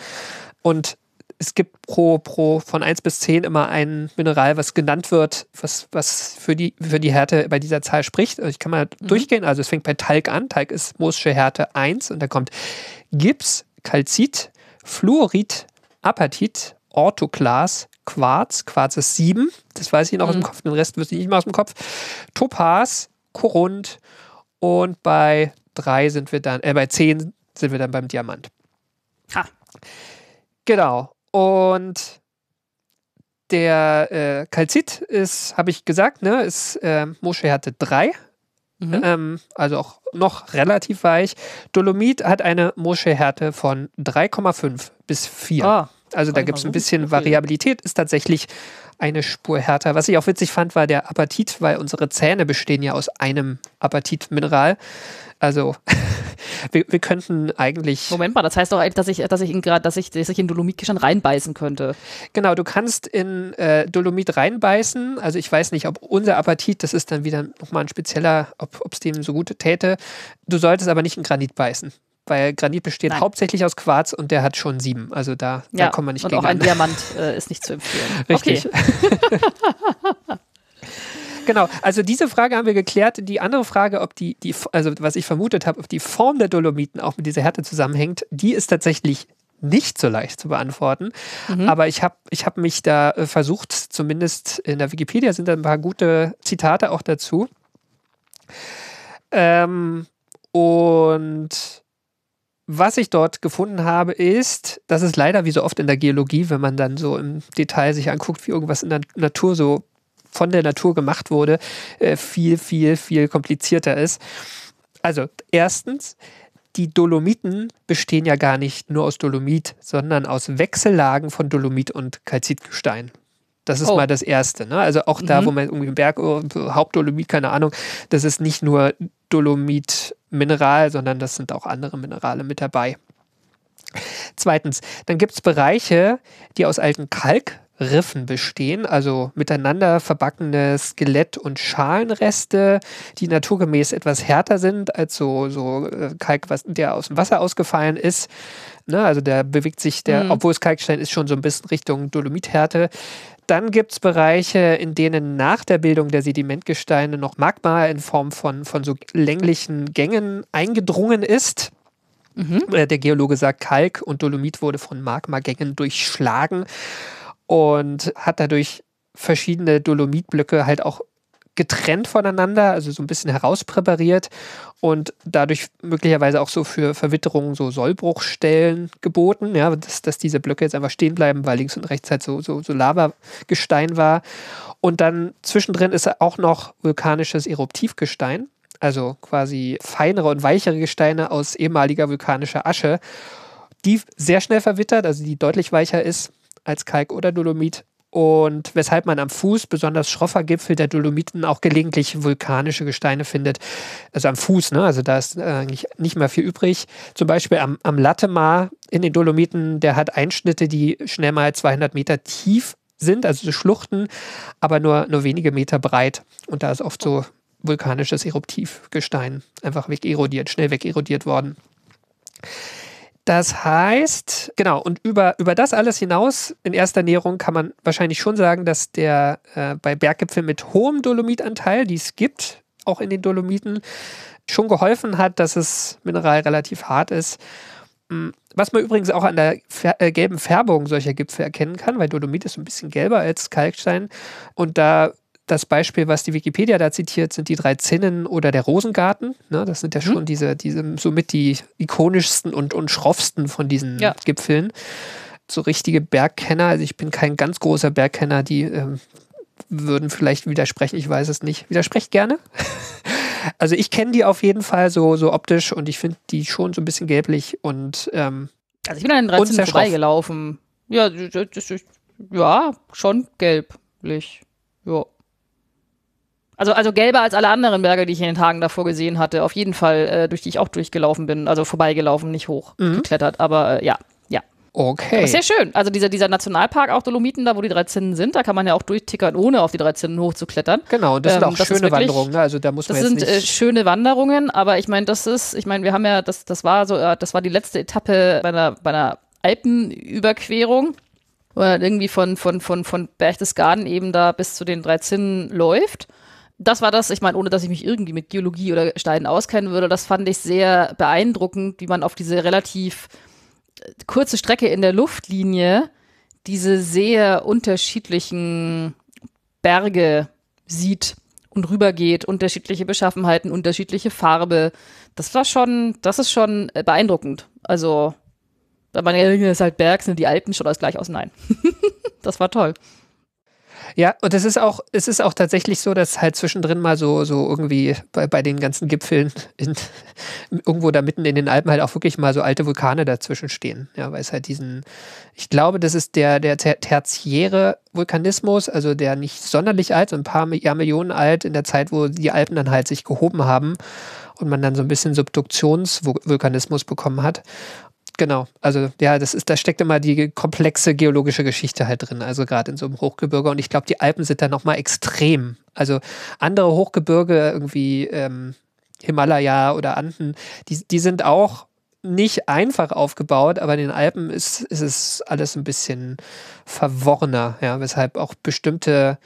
Und es gibt pro, pro von 1 bis 10 immer ein Mineral, was genannt wird, was, was für, die, für die Härte bei dieser Zahl spricht. Also ich kann mal mhm. durchgehen. Also es fängt bei Talg an. Talg ist Moosche Härte 1 und da kommt Gips, Calcit, Fluorid, Apatit, Orthoklas, Quarz, Quarz ist 7, das weiß ich noch mhm. aus dem mhm. Kopf, den Rest wüsste ich nicht mehr aus dem Kopf. Topaz, Korund und bei 3 sind wir dann, äh, bei 10 sind wir dann beim Diamant. Ha. Genau. Und Der äh, Kalzit ist, habe ich gesagt, ne, ist äh, Moschehärte 3. Mhm. Ähm, also auch noch relativ weich. Dolomit hat eine Moschehärte von 3,5 bis 4. Ah, also da gibt es ein bisschen okay. Variabilität, ist tatsächlich eine Spur härter. Was ich auch witzig fand, war der Apatit, weil unsere Zähne bestehen ja aus einem Apatitmineral. Also wir, wir könnten eigentlich. Moment mal, das heißt doch eigentlich, dass ich, dass ich in dass ich, dass ich in Dolomitgestein reinbeißen könnte. Genau, du kannst in äh, Dolomit reinbeißen. Also ich weiß nicht, ob unser Apatit, das ist dann wieder nochmal ein spezieller, ob es dem so gut täte. Du solltest aber nicht in Granit beißen weil Granit besteht Nein. hauptsächlich aus Quarz und der hat schon sieben. Also da, ja, da kommen wir nicht und gegen auch ein Diamant äh, ist nicht zu empfehlen. Richtig. Okay. genau, also diese Frage haben wir geklärt. Die andere Frage, ob die, die also was ich vermutet habe, ob die Form der Dolomiten auch mit dieser Härte zusammenhängt, die ist tatsächlich nicht so leicht zu beantworten. Mhm. Aber ich habe ich hab mich da äh, versucht, zumindest in der Wikipedia sind da ein paar gute Zitate auch dazu. Ähm, und was ich dort gefunden habe, ist, dass es leider wie so oft in der Geologie, wenn man dann so im Detail sich anguckt, wie irgendwas in der Natur so von der Natur gemacht wurde, äh, viel, viel, viel komplizierter ist. Also erstens, die Dolomiten bestehen ja gar nicht nur aus Dolomit, sondern aus Wechsellagen von Dolomit und Kalzitgestein. Das ist oh. mal das Erste. Ne? Also auch da, mhm. wo man irgendwie im Berg, oh, Hauptdolomit, keine Ahnung, das ist nicht nur Dolomit-Mineral, sondern das sind auch andere Minerale mit dabei. Zweitens, dann gibt es Bereiche, die aus alten Kalkriffen bestehen, also miteinander verbackene Skelett- und Schalenreste, die naturgemäß etwas härter sind als so, so äh, Kalk, was, der aus dem Wasser ausgefallen ist. Ne, also der bewegt sich, der, mhm. obwohl es Kalkstein ist, schon so ein bisschen Richtung Dolomithärte. Dann gibt es Bereiche, in denen nach der Bildung der Sedimentgesteine noch Magma in Form von, von so länglichen Gängen eingedrungen ist. Mhm. Äh, der Geologe sagt, Kalk und Dolomit wurde von Magmagängen durchschlagen und hat dadurch verschiedene Dolomitblöcke halt auch getrennt voneinander, also so ein bisschen herauspräpariert und dadurch möglicherweise auch so für Verwitterungen so Sollbruchstellen geboten, ja, dass, dass diese Blöcke jetzt einfach stehen bleiben, weil links und rechts halt so, so, so Lavagestein war. Und dann zwischendrin ist auch noch vulkanisches Eruptivgestein, also quasi feinere und weichere Gesteine aus ehemaliger vulkanischer Asche, die sehr schnell verwittert, also die deutlich weicher ist als Kalk oder Dolomit und weshalb man am Fuß, besonders schroffer Gipfel der Dolomiten, auch gelegentlich vulkanische Gesteine findet. Also am Fuß, ne? also da ist äh, eigentlich nicht mehr viel übrig. Zum Beispiel am, am Lattemar in den Dolomiten, der hat Einschnitte, die schnell mal 200 Meter tief sind, also so Schluchten, aber nur, nur wenige Meter breit. Und da ist oft so vulkanisches Eruptivgestein einfach wegerodiert, schnell wegerodiert worden. Das heißt, genau, und über, über das alles hinaus, in erster Näherung kann man wahrscheinlich schon sagen, dass der äh, bei Berggipfeln mit hohem Dolomitanteil, die es gibt, auch in den Dolomiten, schon geholfen hat, dass das Mineral relativ hart ist. Hm, was man übrigens auch an der äh, gelben Färbung solcher Gipfel erkennen kann, weil Dolomit ist ein bisschen gelber als Kalkstein. Und da das Beispiel, was die Wikipedia da zitiert, sind die drei Zinnen oder der Rosengarten. Ne, das sind ja mhm. schon diese, diese somit die ikonischsten und, und schroffsten von diesen ja. Gipfeln. So richtige Bergkenner, also ich bin kein ganz großer Bergkenner, die ähm, würden vielleicht widersprechen, ich weiß es nicht. Widersprecht gerne. also ich kenne die auf jeden Fall so, so optisch und ich finde die schon so ein bisschen gelblich und ähm, Also ich bin an den 13 vorbeigelaufen. Ja, das ist, ja, schon gelblich. Ja. Also, also gelber als alle anderen Berge, die ich in den Tagen davor gesehen hatte. Auf jeden Fall, äh, durch die ich auch durchgelaufen bin. Also vorbeigelaufen, nicht hochgeklettert. Mhm. Aber äh, ja, ja. Okay. Ist sehr schön. Also dieser, dieser Nationalpark, auch Dolomiten, da wo die drei Zinnen sind, da kann man ja auch durchtickern, ohne auf die drei Zinnen hochzuklettern. Genau, und das ähm, sind auch das schöne wirklich, Wanderungen. Ne? Also da muss man das jetzt sind äh, schöne Wanderungen, aber ich meine, das ist, ich meine, wir haben ja, das, das war so, äh, das war die letzte Etappe bei einer, bei einer Alpenüberquerung wo er irgendwie von, von, von, von Berchtesgaden eben da bis zu den drei Zinnen läuft das war das, ich meine, ohne dass ich mich irgendwie mit Geologie oder Steinen auskennen würde, das fand ich sehr beeindruckend, wie man auf diese relativ äh, kurze Strecke in der Luftlinie diese sehr unterschiedlichen Berge sieht und rübergeht, unterschiedliche Beschaffenheiten, unterschiedliche Farbe. Das war schon, das ist schon äh, beeindruckend. Also, da man ja, ist halt Berg, sind die Alpen schon alles gleich aus. Nein. das war toll. Ja, und es ist auch, es ist auch tatsächlich so, dass halt zwischendrin mal so, so irgendwie bei, bei den ganzen Gipfeln in, irgendwo da mitten in den Alpen halt auch wirklich mal so alte Vulkane dazwischen stehen. Ja, weil es halt diesen, ich glaube, das ist der, der tertiäre Vulkanismus, also der nicht sonderlich alt, so ein paar Jahrmillionen alt, in der Zeit, wo die Alpen dann halt sich gehoben haben und man dann so ein bisschen Subduktionsvulkanismus bekommen hat. Genau, also ja, das ist, da steckt immer die komplexe geologische Geschichte halt drin, also gerade in so einem Hochgebirge. Und ich glaube, die Alpen sind da nochmal extrem. Also andere Hochgebirge, irgendwie ähm, Himalaya oder Anden, die, die sind auch nicht einfach aufgebaut, aber in den Alpen ist, ist es alles ein bisschen verworrener, ja, weshalb auch bestimmte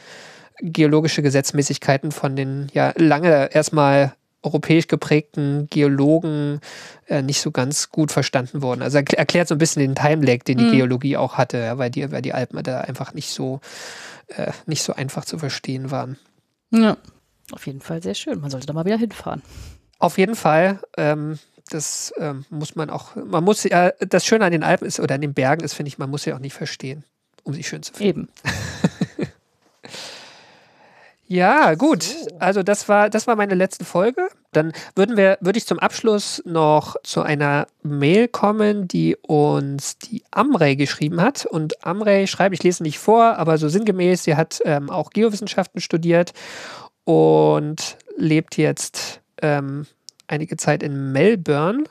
geologische Gesetzmäßigkeiten von den ja lange erstmal europäisch geprägten Geologen äh, nicht so ganz gut verstanden wurden. Also er erklärt so ein bisschen den Timelag, den die mhm. Geologie auch hatte, ja, weil, die, weil die Alpen da einfach nicht so, äh, nicht so einfach zu verstehen waren. Ja, auf jeden Fall sehr schön. Man sollte da mal wieder hinfahren. Auf jeden Fall. Ähm, das ähm, muss man auch, man muss ja, das Schöne an den Alpen ist, oder an den Bergen ist, finde ich, man muss ja auch nicht verstehen, um sie schön zu finden. Eben. Ja, gut. Also das war, das war meine letzte Folge. Dann würden wir, würde ich zum Abschluss noch zu einer Mail kommen, die uns die Amrei geschrieben hat. Und Amrei schreibt, ich lese nicht vor, aber so sinngemäß, sie hat ähm, auch Geowissenschaften studiert und lebt jetzt ähm, einige Zeit in Melbourne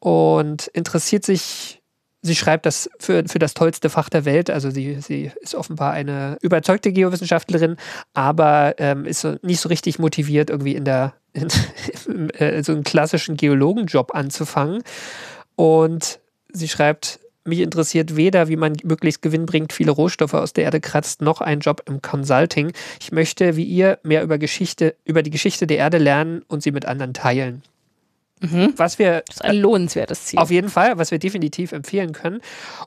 und interessiert sich sie schreibt das für, für das tollste Fach der Welt. Also sie, sie ist offenbar eine überzeugte Geowissenschaftlerin, aber ähm, ist so, nicht so richtig motiviert, irgendwie in der in, äh, so einen klassischen Geologenjob anzufangen. Und sie schreibt, mich interessiert weder, wie man möglichst gewinnbringend viele Rohstoffe aus der Erde kratzt, noch ein Job im Consulting. Ich möchte, wie ihr, mehr über Geschichte, über die Geschichte der Erde lernen und sie mit anderen teilen. Mhm. Was wir, das ist ein lohnenswertes Ziel. Auf jeden Fall, was wir definitiv empfehlen können.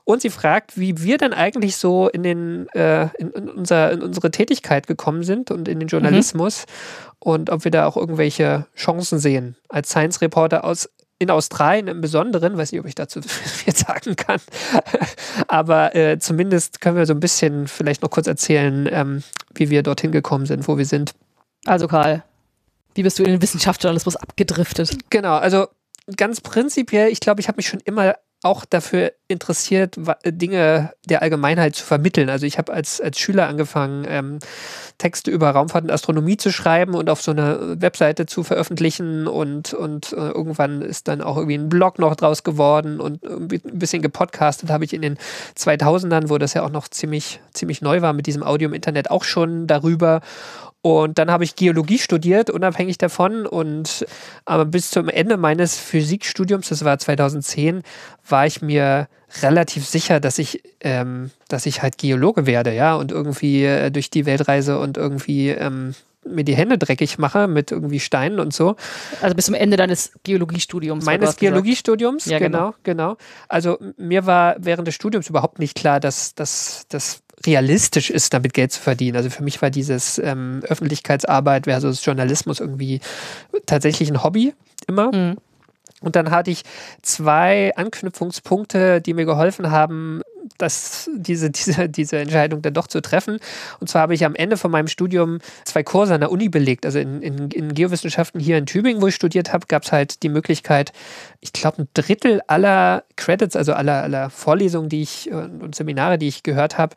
Und sie fragt, wie wir dann eigentlich so in, den, äh, in, in, unser, in unsere Tätigkeit gekommen sind und in den Journalismus mhm. und ob wir da auch irgendwelche Chancen sehen. Als Science Reporter aus in Australien im Besonderen, weiß nicht, ob ich dazu viel sagen kann, aber äh, zumindest können wir so ein bisschen vielleicht noch kurz erzählen, ähm, wie wir dorthin gekommen sind, wo wir sind. Also Karl, wie bist du in den Wissenschaftsjournalismus abgedriftet? Genau, also ganz prinzipiell, ich glaube, ich habe mich schon immer auch dafür interessiert, Dinge der Allgemeinheit zu vermitteln. Also ich habe als, als Schüler angefangen, ähm, Texte über Raumfahrt und Astronomie zu schreiben und auf so einer Webseite zu veröffentlichen und, und äh, irgendwann ist dann auch irgendwie ein Blog noch draus geworden und ein bisschen gepodcastet habe ich in den 2000ern, wo das ja auch noch ziemlich, ziemlich neu war mit diesem Audio im Internet auch schon darüber und dann habe ich Geologie studiert, unabhängig davon. Und aber bis zum Ende meines Physikstudiums, das war 2010, war ich mir relativ sicher, dass ich, ähm, dass ich halt Geologe werde, ja, und irgendwie äh, durch die Weltreise und irgendwie ähm, mir die Hände dreckig mache mit irgendwie Steinen und so. Also bis zum Ende deines Geologiestudiums. Meines Geologiestudiums, ja, genau, genau, genau. Also mir war während des Studiums überhaupt nicht klar, dass, dass, dass realistisch ist, damit Geld zu verdienen. Also für mich war dieses ähm, Öffentlichkeitsarbeit versus Journalismus irgendwie tatsächlich ein Hobby immer. Mhm. Und dann hatte ich zwei Anknüpfungspunkte, die mir geholfen haben, das, diese, diese, diese Entscheidung dann doch zu treffen. Und zwar habe ich am Ende von meinem Studium zwei Kurse an der Uni belegt. Also in, in, in Geowissenschaften hier in Tübingen, wo ich studiert habe, gab es halt die Möglichkeit, ich glaube, ein Drittel aller Credits, also aller, aller Vorlesungen, die ich und Seminare, die ich gehört habe,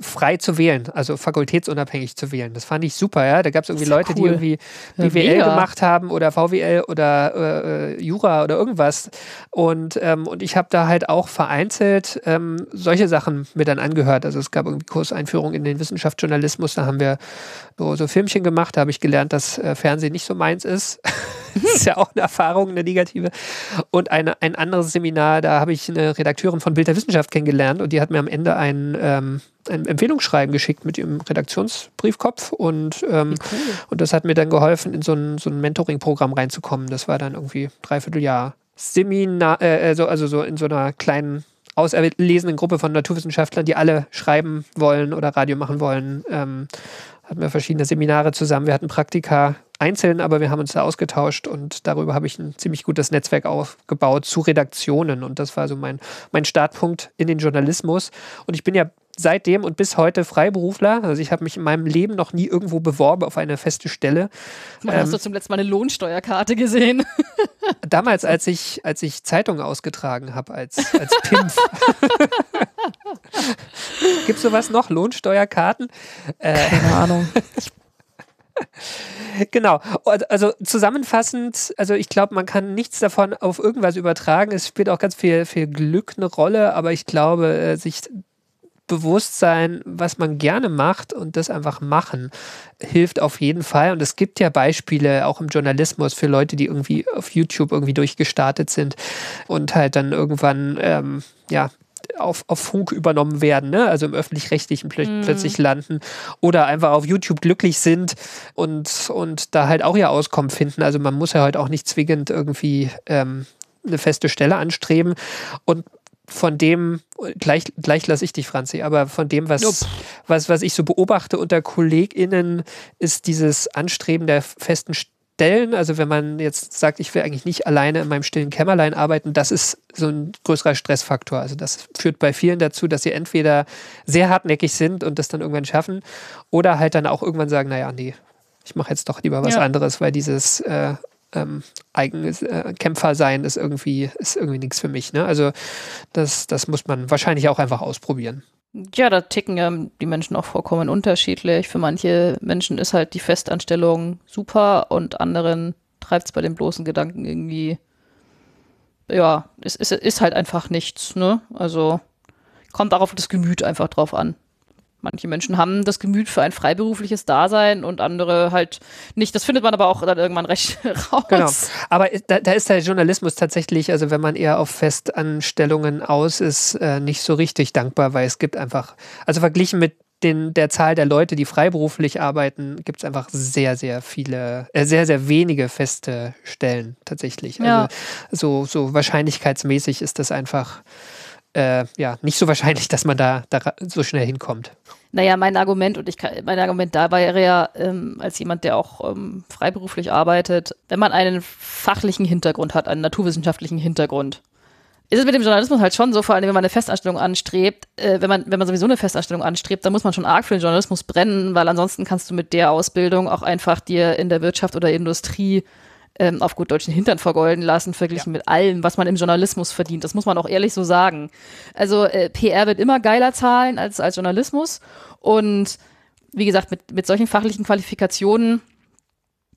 frei zu wählen, also fakultätsunabhängig zu wählen. Das fand ich super, ja. Da gab es irgendwie Leute, cool. die irgendwie BWL ja, gemacht haben oder VWL oder äh, äh, Jura oder irgendwas. Und, ähm, und ich habe da halt auch vereinzelt ähm, solche Sachen mir dann angehört. Also es gab irgendwie Kurseinführung in den Wissenschaftsjournalismus, da haben wir so, so Filmchen gemacht, da habe ich gelernt, dass äh, Fernsehen nicht so meins ist. das ist ja auch eine Erfahrung, eine negative. Und eine, ein anderes Seminar, da habe ich eine Redakteurin von Bild der Wissenschaft kennengelernt und die hat mir am Ende ein, ähm, ein Empfehlungsschreiben geschickt mit ihrem Redaktionsbriefkopf und, ähm, cool. und das hat mir dann geholfen, in so ein, so ein Mentoring-Programm reinzukommen. Das war dann irgendwie dreiviertel Jahr Seminar, äh, also, also so in so einer kleinen auserlesenen Gruppe von Naturwissenschaftlern, die alle schreiben wollen oder Radio machen wollen. Ähm, hatten wir verschiedene Seminare zusammen. Wir hatten Praktika einzeln, aber wir haben uns da ausgetauscht und darüber habe ich ein ziemlich gutes Netzwerk aufgebaut zu Redaktionen. Und das war so mein, mein Startpunkt in den Journalismus. Und ich bin ja seitdem und bis heute Freiberufler. Also ich habe mich in meinem Leben noch nie irgendwo beworben auf eine feste Stelle. Hast Ähm, du zum letzten Mal eine Lohnsteuerkarte gesehen? Damals, als ich, als ich Zeitungen ausgetragen habe, als, als Pimpf. Gibt es sowas noch? Lohnsteuerkarten? Äh, Keine Ahnung. Genau. Und Also zusammenfassend, also ich glaube, man kann nichts davon auf irgendwas übertragen. Es spielt auch ganz viel, viel Glück eine Rolle, aber ich glaube, äh, sich bewusst sein, was man gerne macht und das einfach machen, hilft auf jeden Fall. Und es gibt ja Beispiele auch im Journalismus für Leute, die irgendwie auf YouTube irgendwie durchgestartet sind und halt dann irgendwann, ähm, ja, auf, auf Funk übernommen werden, ne? also im öffentlich-rechtlichen plö Mhm. plötzlich landen oder einfach auf YouTube glücklich sind und, und da halt auch ihr Auskommen finden. Also man muss ja heute auch nicht zwingend irgendwie ähm, eine feste Stelle anstreben und von dem, gleich, gleich lasse ich dich, Franzi, aber von dem, was, was, was ich so beobachte unter KollegInnen, ist dieses Anstreben der festen Stellen. Also wenn man jetzt sagt, ich will eigentlich nicht alleine in meinem stillen Kämmerlein arbeiten, das ist so ein größerer Stressfaktor. Also das führt bei vielen dazu, dass sie entweder sehr hartnäckig sind und das dann irgendwann schaffen oder halt dann auch irgendwann sagen, naja, nee, ich mache jetzt doch lieber was Ja. anderes, weil dieses äh, ähm, eigenes äh, Kämpfer sein ist irgendwie, ist irgendwie nichts für mich. Ne? Also das, das muss man wahrscheinlich auch einfach ausprobieren. Ja, da ticken ja die Menschen auch vollkommen unterschiedlich. Für manche Menschen ist halt die Festanstellung super und anderen treibt es bei dem bloßen Gedanken irgendwie, ja, es ist, ist halt einfach nichts, ne? Also kommt auch auf das Gemüt einfach drauf an. Manche Menschen haben das Gemüt für ein freiberufliches Dasein und andere halt nicht. Das findet man aber auch dann irgendwann recht raus. Genau. Aber da, da ist der Journalismus tatsächlich, also wenn man eher auf Festanstellungen aus ist, äh, nicht so richtig dankbar, weil es gibt einfach, also verglichen mit den, der Zahl der Leute, die freiberuflich arbeiten, gibt es einfach sehr, sehr viele, äh, sehr, sehr wenige feste Stellen tatsächlich. Also Ja. so, so wahrscheinlichkeitsmäßig ist das einfach äh, ja nicht so wahrscheinlich, dass man da, da so schnell hinkommt. Naja, mein Argument, und ich kann, mein Argument da wäre ja, ähm, als jemand, der auch ähm, freiberuflich arbeitet, wenn man einen fachlichen Hintergrund hat, einen naturwissenschaftlichen Hintergrund, ist es mit dem Journalismus halt schon so, vor allem wenn man eine Festanstellung anstrebt, äh, wenn, man, wenn man sowieso eine Festanstellung anstrebt, dann muss man schon arg für den Journalismus brennen, weil ansonsten kannst du mit der Ausbildung auch einfach dir in der Wirtschaft oder Industrie ähm, auf gut deutschen Hintern vergolden lassen, verglichen mit allem, was man im Journalismus verdient. Das muss man auch ehrlich so sagen. Also äh, PR wird immer geiler zahlen als, als Journalismus. Und wie gesagt, mit, mit solchen fachlichen Qualifikationen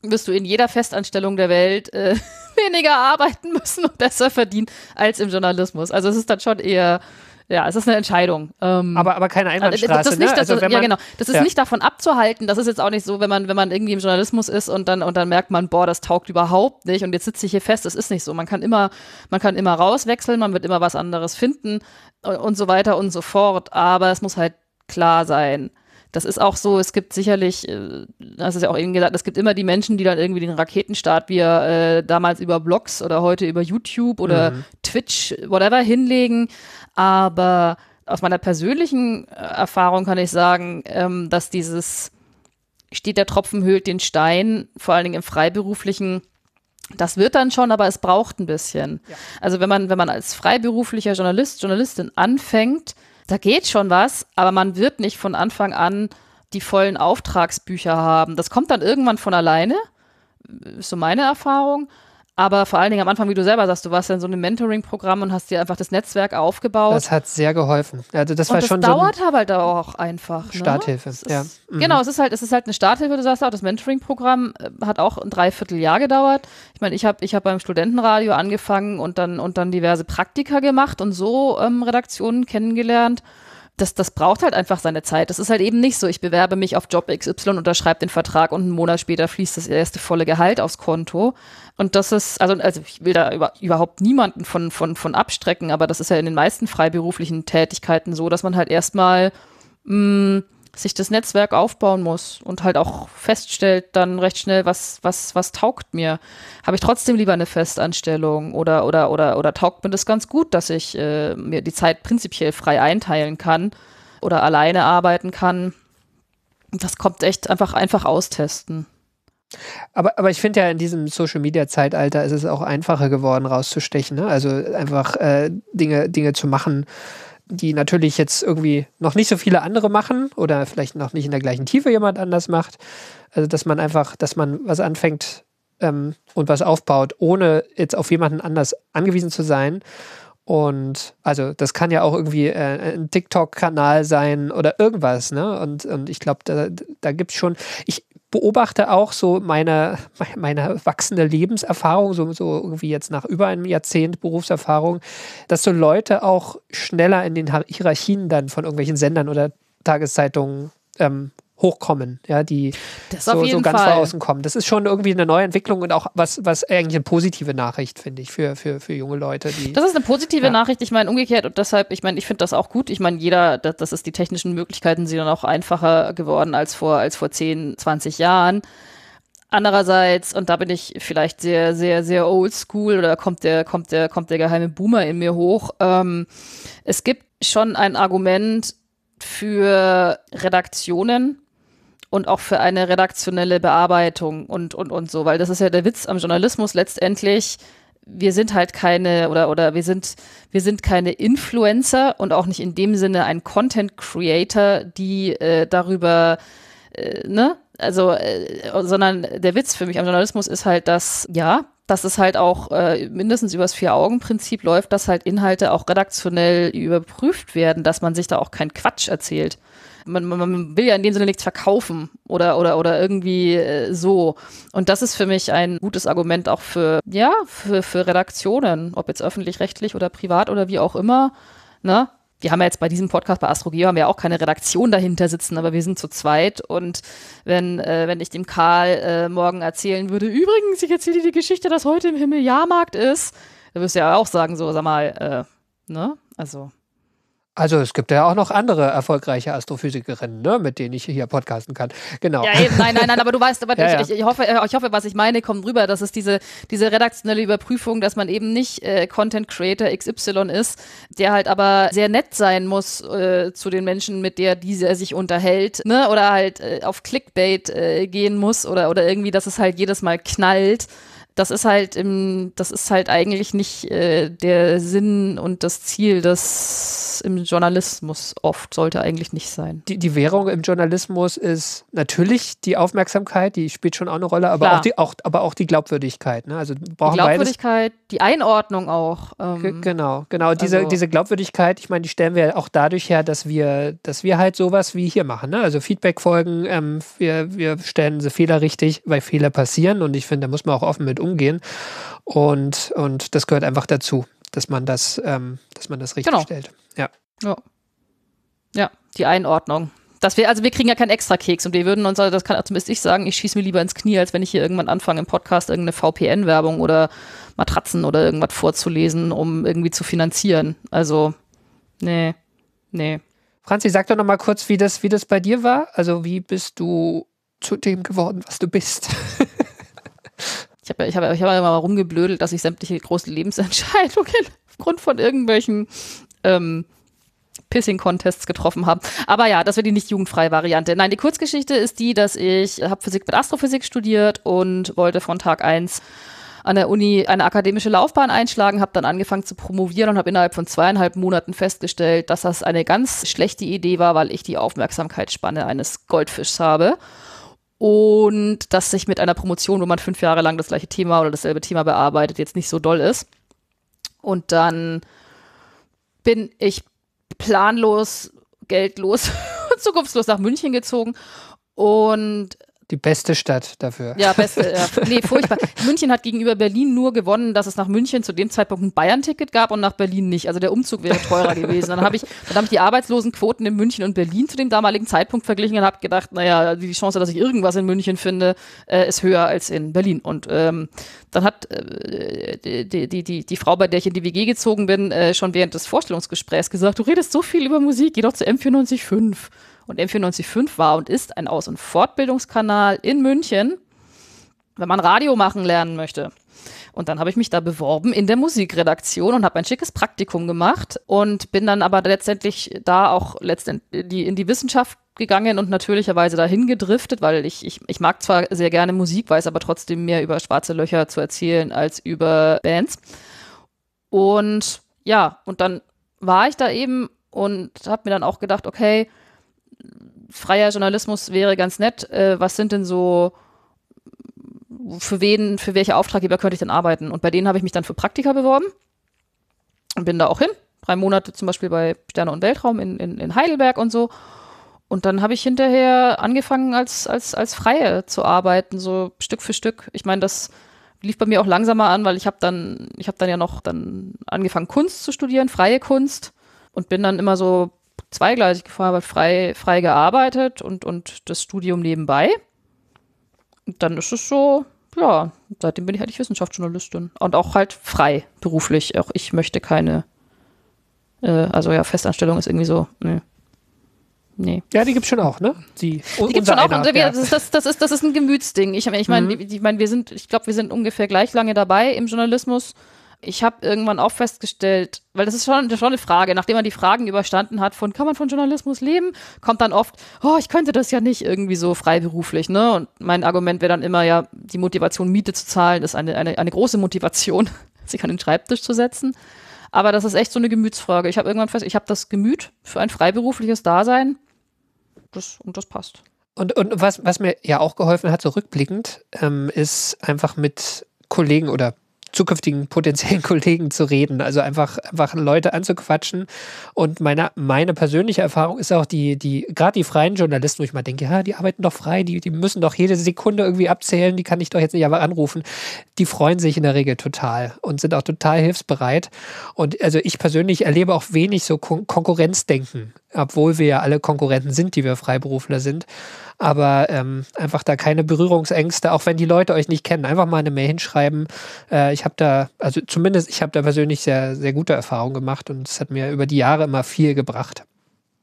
wirst du in jeder Festanstellung der Welt äh, weniger arbeiten müssen und besser verdienen als im Journalismus. Also es ist dann schon eher, ja, es ist eine Entscheidung. Ähm, Aber, aber keine also, Einbahnstraße. das ist nicht, ne? das, also, wenn ja, man, genau. Das ist ja. nicht davon abzuhalten. Das ist jetzt auch nicht so, wenn man, wenn man irgendwie im Journalismus ist und dann, und dann merkt man, boah, das taugt überhaupt nicht und jetzt sitze ich hier fest. Das ist nicht so. Man kann immer, man kann immer rauswechseln, man wird immer was anderes finden und, und so weiter und so fort. Aber es muss halt klar sein. Das ist auch so, es gibt sicherlich, äh, das ist ja auch eben gesagt, es gibt immer die Menschen, die dann irgendwie den Raketenstart, wie er äh, damals über Blogs oder heute über YouTube oder Twitch, whatever, hinlegen. Aber aus meiner persönlichen äh, Erfahrung kann ich sagen, ähm, dass dieses steht der Tropfen höhlt den Stein, vor allen Dingen im Freiberuflichen, das wird dann schon, aber es braucht ein bisschen. Also wenn man, wenn man als freiberuflicher Journalist, Journalistin anfängt, da geht schon was, aber man wird nicht von Anfang an die vollen Auftragsbücher haben. Das kommt dann irgendwann von alleine, ist so meine Erfahrung. Aber vor allen Dingen am Anfang, wie du selber sagst, du warst ja in so einem Mentoring-Programm und hast dir einfach das Netzwerk aufgebaut. Das hat sehr geholfen. Also das war und das schon so dauert aber halt auch einfach. Ne? Starthilfe, Es ja. Ist, Mhm. Genau, es ist halt, es ist halt eine Starthilfe. Du sagst auch, das Mentoring-Programm äh, hat auch ein Dreivierteljahr gedauert. Ich meine, ich habe ich hab beim Studentenradio angefangen und dann und dann diverse Praktika gemacht und so ähm, Redaktionen kennengelernt. Das, das braucht halt einfach seine Zeit. Das ist halt eben nicht so, ich bewerbe mich auf Job XY, unterschreibe den Vertrag und einen Monat später fließt das erste volle Gehalt aufs Konto. Und das ist, also, also ich will da über, überhaupt niemanden von, von, von abstrecken, aber das ist ja in den meisten freiberuflichen Tätigkeiten so, dass man halt erstmal mh, sich das Netzwerk aufbauen muss und halt auch feststellt dann recht schnell, was, was, was taugt mir. Habe ich trotzdem lieber eine Festanstellung oder, oder, oder, oder taugt mir das ganz gut, dass ich äh, mir die Zeit prinzipiell frei einteilen kann oder alleine arbeiten kann. Das kommt echt einfach, einfach austesten. Aber, aber ich finde ja in diesem Social Media Zeitalter ist es auch einfacher geworden, rauszustechen. Ne? Also einfach äh, Dinge, Dinge zu machen, die natürlich jetzt irgendwie noch nicht so viele andere machen oder vielleicht noch nicht in der gleichen Tiefe jemand anders macht. Also dass man einfach, dass man was anfängt ähm, und was aufbaut, ohne jetzt auf jemanden anders angewiesen zu sein. Und also das kann ja auch irgendwie äh, ein TikTok-Kanal sein oder irgendwas, ne? Und, und ich glaube, da, da gibt es schon, ich beobachte auch so meine, meine wachsende Lebenserfahrung, so, so irgendwie jetzt nach über einem Jahrzehnt Berufserfahrung, dass so Leute auch schneller in den Hierarchien dann von irgendwelchen Sendern oder Tageszeitungen ähm, hochkommen, ja, die so, so ganz Fall. vor außen kommen. Das ist schon irgendwie eine neue Entwicklung und auch was, was eigentlich eine positive Nachricht, finde ich, für, für, für junge Leute. Die, das ist eine positive ja. Nachricht, ich meine, umgekehrt und deshalb, ich meine, ich finde das auch gut. Ich meine, jeder, das, das ist die technischen Möglichkeiten sind dann auch einfacher geworden als vor, als vor 10, 20 Jahren. Andererseits, und da bin ich vielleicht sehr, sehr, sehr oldschool oder kommt der, kommt der, kommt der geheime Boomer in mir hoch. Ähm, es gibt schon ein Argument für Redaktionen, und auch für eine redaktionelle Bearbeitung und, und, und so, weil das ist ja der Witz am Journalismus letztendlich. Wir sind halt keine oder oder wir sind wir sind keine Influencer und auch nicht in dem Sinne ein Content Creator, die äh, darüber äh, ne? Also äh, sondern der Witz für mich am Journalismus ist halt, dass ja dass es halt auch äh, mindestens übers Vier-Augen-Prinzip läuft, dass halt Inhalte auch redaktionell überprüft werden, dass man sich da auch keinen Quatsch erzählt man, man will ja in dem Sinne nichts verkaufen oder, oder, oder irgendwie äh, so. Und das ist für mich ein gutes Argument auch für, ja, für, für Redaktionen, ob jetzt öffentlich-rechtlich oder privat oder wie auch immer. Ne? wir haben ja jetzt bei diesem Podcast bei Astrogeo haben wir auch keine Redaktion dahinter sitzen, aber wir sind zu zweit und wenn, äh, wenn ich dem Karl äh, morgen erzählen würde, übrigens, ich erzähle dir die Geschichte, dass heute im Himmel Jahrmarkt ist, dann wirst du ja auch sagen, so, sag mal, äh, ne? Also. Also es gibt ja auch noch andere erfolgreiche Astrophysikerinnen, ne, mit denen ich hier podcasten kann. Genau. Ja, eben, nein, nein, nein, aber du weißt, aber ja, ich, ja. ich, hoffe, äh, ich hoffe, was ich meine, kommt rüber, dass es diese, diese redaktionelle Überprüfung, dass man eben nicht äh, Content Creator XY ist, der halt aber sehr nett sein muss äh, zu den Menschen, mit der dieser sich unterhält, ne, oder halt äh, auf Clickbait äh, gehen muss oder, oder irgendwie, dass es halt jedes Mal knallt das ist halt im, das ist halt eigentlich nicht äh, der Sinn und das Ziel des im Journalismus oft sollte eigentlich nicht sein. Die, die Währung im Journalismus ist natürlich die Aufmerksamkeit, die spielt schon auch eine Rolle, aber, auch die, auch, aber auch die Glaubwürdigkeit. Ne? Also brauchen die Glaubwürdigkeit, beides. die Einordnung auch. Ähm, genau, genau. Diese, also, diese Glaubwürdigkeit, ich meine, die stellen wir auch dadurch her, dass wir, dass wir halt sowas wie hier machen. Ne? Also Feedback-Folgen, ähm, wir, wir stellen sie Fehler richtig, weil Fehler passieren und ich finde, da muss man auch offen mit umgehen. Und, und das gehört einfach dazu, dass man das, ähm, dass man das richtig genau. stellt. Ja. ja. Ja, die Einordnung. Dass wir, also wir kriegen ja keinen extra Keks und wir würden uns, also das kann zumindest ich sagen, ich schieße mir lieber ins Knie, als wenn ich hier irgendwann anfange im Podcast irgendeine VPN-Werbung oder Matratzen oder irgendwas vorzulesen, um irgendwie zu finanzieren. Also, nee, nee. Franzi, sag doch noch mal kurz, wie das, wie das bei dir war. Also, wie bist du zu dem geworden, was du bist? Ich habe ich hab, ich hab immer rumgeblödelt, dass ich sämtliche großen Lebensentscheidungen aufgrund von irgendwelchen ähm, Pissing-Contests getroffen habe. Aber ja, das wäre die nicht jugendfreie Variante. Nein, die Kurzgeschichte ist die, dass ich habe Physik mit Astrophysik studiert und wollte von Tag 1 an der Uni eine akademische Laufbahn einschlagen, habe dann angefangen zu promovieren und habe innerhalb von zweieinhalb Monaten festgestellt, dass das eine ganz schlechte Idee war, weil ich die Aufmerksamkeitsspanne eines Goldfischs habe und dass sich mit einer Promotion, wo man fünf Jahre lang das gleiche Thema oder dasselbe Thema bearbeitet, jetzt nicht so doll ist. Und dann bin ich planlos, geldlos und zukunftslos nach München gezogen und die beste Stadt dafür. Ja, beste. Ja. Nee, furchtbar. München hat gegenüber Berlin nur gewonnen, dass es nach München zu dem Zeitpunkt ein Bayern-Ticket gab und nach Berlin nicht. Also der Umzug wäre teurer gewesen. Dann habe ich, dann ich die Arbeitslosenquoten in München und Berlin zu dem damaligen Zeitpunkt verglichen und habe gedacht, naja, die Chance, dass ich irgendwas in München finde, äh, ist höher als in Berlin. Und ähm, dann hat äh, die, die, die, die Frau, bei der ich in die WG gezogen bin, äh, schon während des Vorstellungsgesprächs gesagt, du redest so viel über Musik, geh doch zu M945 und M495 war und ist ein Aus- und Fortbildungskanal in München, wenn man Radio machen lernen möchte. Und dann habe ich mich da beworben in der Musikredaktion und habe ein schickes Praktikum gemacht und bin dann aber letztendlich da auch letztendlich in die Wissenschaft gegangen und natürlicherweise dahin gedriftet, weil ich, ich, ich mag zwar sehr gerne Musik, weiß aber trotzdem mehr über schwarze Löcher zu erzählen als über Bands. Und ja, und dann war ich da eben und habe mir dann auch gedacht, okay, freier Journalismus wäre ganz nett. Äh, was sind denn so, für wen, für welche Auftraggeber könnte ich denn arbeiten? Und bei denen habe ich mich dann für Praktika beworben und bin da auch hin. Drei Monate zum Beispiel bei Sterne und Weltraum in, in, in Heidelberg und so. Und dann habe ich hinterher angefangen, als, als, als Freie zu arbeiten, so Stück für Stück. Ich meine, das lief bei mir auch langsamer an, weil ich habe dann, ich dann ja noch dann angefangen, Kunst zu studieren, freie Kunst und bin dann immer so zweigleisig gefahren, aber frei, frei gearbeitet und, und das Studium nebenbei. Und dann ist es so, ja, seitdem bin ich halt Wissenschaftsjournalistin und auch halt frei beruflich. Auch ich möchte keine, äh, also ja, Festanstellung ist irgendwie so, nee. Nee. Ja, die gibt es schon auch, ne? Die, die gibt schon auch. Und das, ist, das, das, ist, das ist ein Gemütsding. Ich, ich meine, mhm. ich mein, wir sind, ich glaube, wir sind ungefähr gleich lange dabei im Journalismus ich habe irgendwann auch festgestellt, weil das ist schon, schon eine Frage, nachdem man die Fragen überstanden hat von, kann man von Journalismus leben, kommt dann oft, oh, ich könnte das ja nicht irgendwie so freiberuflich, ne? Und mein Argument wäre dann immer, ja, die Motivation, Miete zu zahlen, ist eine, eine, eine große Motivation, sich an den Schreibtisch zu setzen. Aber das ist echt so eine Gemütsfrage. Ich habe irgendwann fest, ich habe das Gemüt für ein freiberufliches Dasein. Das, und das passt. Und, und was, was mir ja auch geholfen hat, so rückblickend, ähm, ist einfach mit Kollegen oder zukünftigen potenziellen Kollegen zu reden. Also einfach, einfach Leute anzuquatschen. Und meine, meine persönliche Erfahrung ist auch die, die, gerade die freien Journalisten, wo ich mal denke, ja, die arbeiten doch frei, die, die müssen doch jede Sekunde irgendwie abzählen, die kann ich doch jetzt nicht aber anrufen. Die freuen sich in der Regel total und sind auch total hilfsbereit. Und also ich persönlich erlebe auch wenig so Kon Konkurrenzdenken, obwohl wir ja alle Konkurrenten sind, die wir Freiberufler sind aber ähm, einfach da keine Berührungsängste, auch wenn die Leute euch nicht kennen, einfach mal eine Mail hinschreiben. Äh, ich habe da, also zumindest ich habe da persönlich sehr, sehr gute Erfahrungen gemacht und es hat mir über die Jahre immer viel gebracht.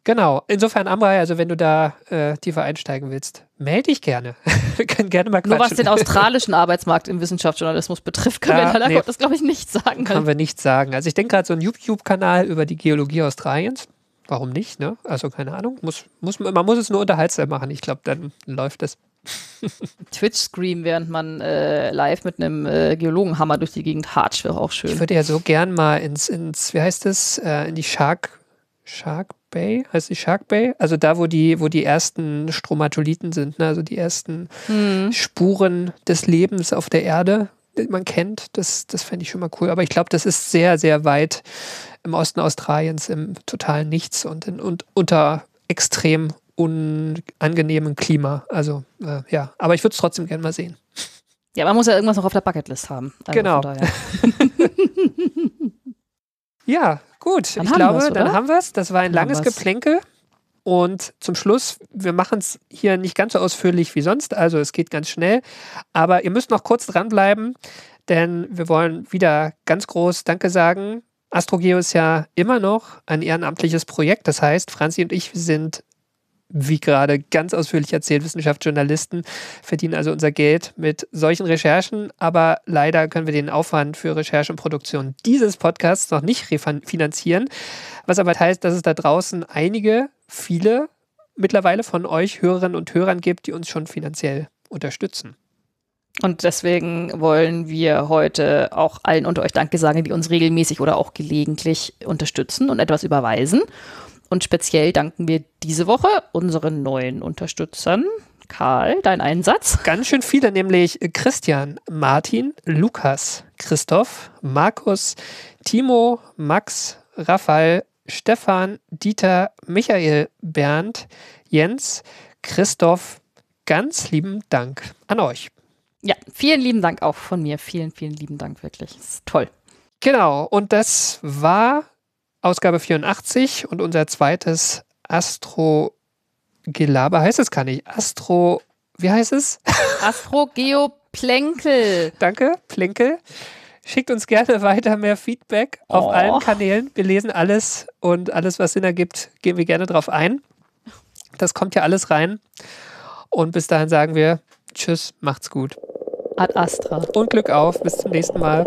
Genau, insofern Amrei, also wenn du da äh, tiefer einsteigen willst, melde dich gerne. wir können gerne mal quatschen. Nur was den australischen Arbeitsmarkt im Wissenschaftsjournalismus betrifft, können ja, wir leider nee, das glaube ich nicht sagen. Können wir nicht sagen. Also ich denke gerade so ein YouTube-Kanal über die Geologie Australiens, warum nicht, ne? Also keine Ahnung. Muss, muss, man muss es nur unterhaltsam machen. Ich glaube, dann läuft es. Twitch-Scream, während man äh, live mit einem äh, Geologenhammer durch die Gegend hatscht, wäre auch schön. Ich würde ja so gern mal ins, ins wie heißt das, äh, in die Shark, Shark Bay, heißt die Shark Bay? Also da, wo die, wo die ersten Stromatoliten sind, ne? also die ersten hm. Spuren des Lebens auf der Erde, man kennt. Das, das fände ich schon mal cool. Aber ich glaube, das ist sehr, sehr weit im Osten Australiens im totalen Nichts und, in, und unter extrem unangenehmen Klima. Also äh, ja, aber ich würde es trotzdem gerne mal sehen. Ja, man muss ja irgendwas noch auf der Bucketlist haben. Also genau. ja, gut. Dann ich glaube, dann haben wir es. Das war ein dann langes Geplänkel. Und zum Schluss, wir machen es hier nicht ganz so ausführlich wie sonst, also es geht ganz schnell. Aber ihr müsst noch kurz dranbleiben, denn wir wollen wieder ganz groß Danke sagen AstroGeo ist ja immer noch ein ehrenamtliches Projekt. Das heißt, Franzi und ich sind, wie gerade ganz ausführlich erzählt, Wissenschaftsjournalisten, verdienen also unser Geld mit solchen Recherchen. Aber leider können wir den Aufwand für Recherche und Produktion dieses Podcasts noch nicht refinanzieren. Was aber heißt, dass es da draußen einige, viele mittlerweile von euch Hörerinnen und Hörern gibt, die uns schon finanziell unterstützen. Und deswegen wollen wir heute auch allen unter euch Danke sagen, die uns regelmäßig oder auch gelegentlich unterstützen und etwas überweisen. Und speziell danken wir diese Woche unseren neuen Unterstützern. Karl, dein Einsatz? Ganz schön viele, nämlich Christian, Martin, Lukas, Christoph, Markus, Timo, Max, Raphael, Stefan, Dieter, Michael, Bernd, Jens, Christoph. Ganz lieben Dank an euch. Ja, vielen lieben Dank auch von mir. Vielen, vielen lieben Dank, wirklich. Das ist toll. Genau, und das war Ausgabe 84 und unser zweites Astro-Gelaber heißt es gar nicht. Astro, wie heißt es? Astro-Geoplänkel. Danke, Plänkel. Schickt uns gerne weiter mehr Feedback oh. auf allen Kanälen. Wir lesen alles und alles, was Sinn ergibt, gehen wir gerne drauf ein. Das kommt ja alles rein. Und bis dahin sagen wir Tschüss, macht's gut. Ad Astra. Und Glück auf, bis zum nächsten Mal.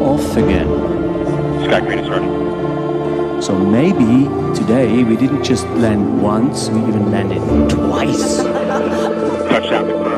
off again. Sky Green is ready. So maybe today we didn't just land once, we even landed twice. Touchdown.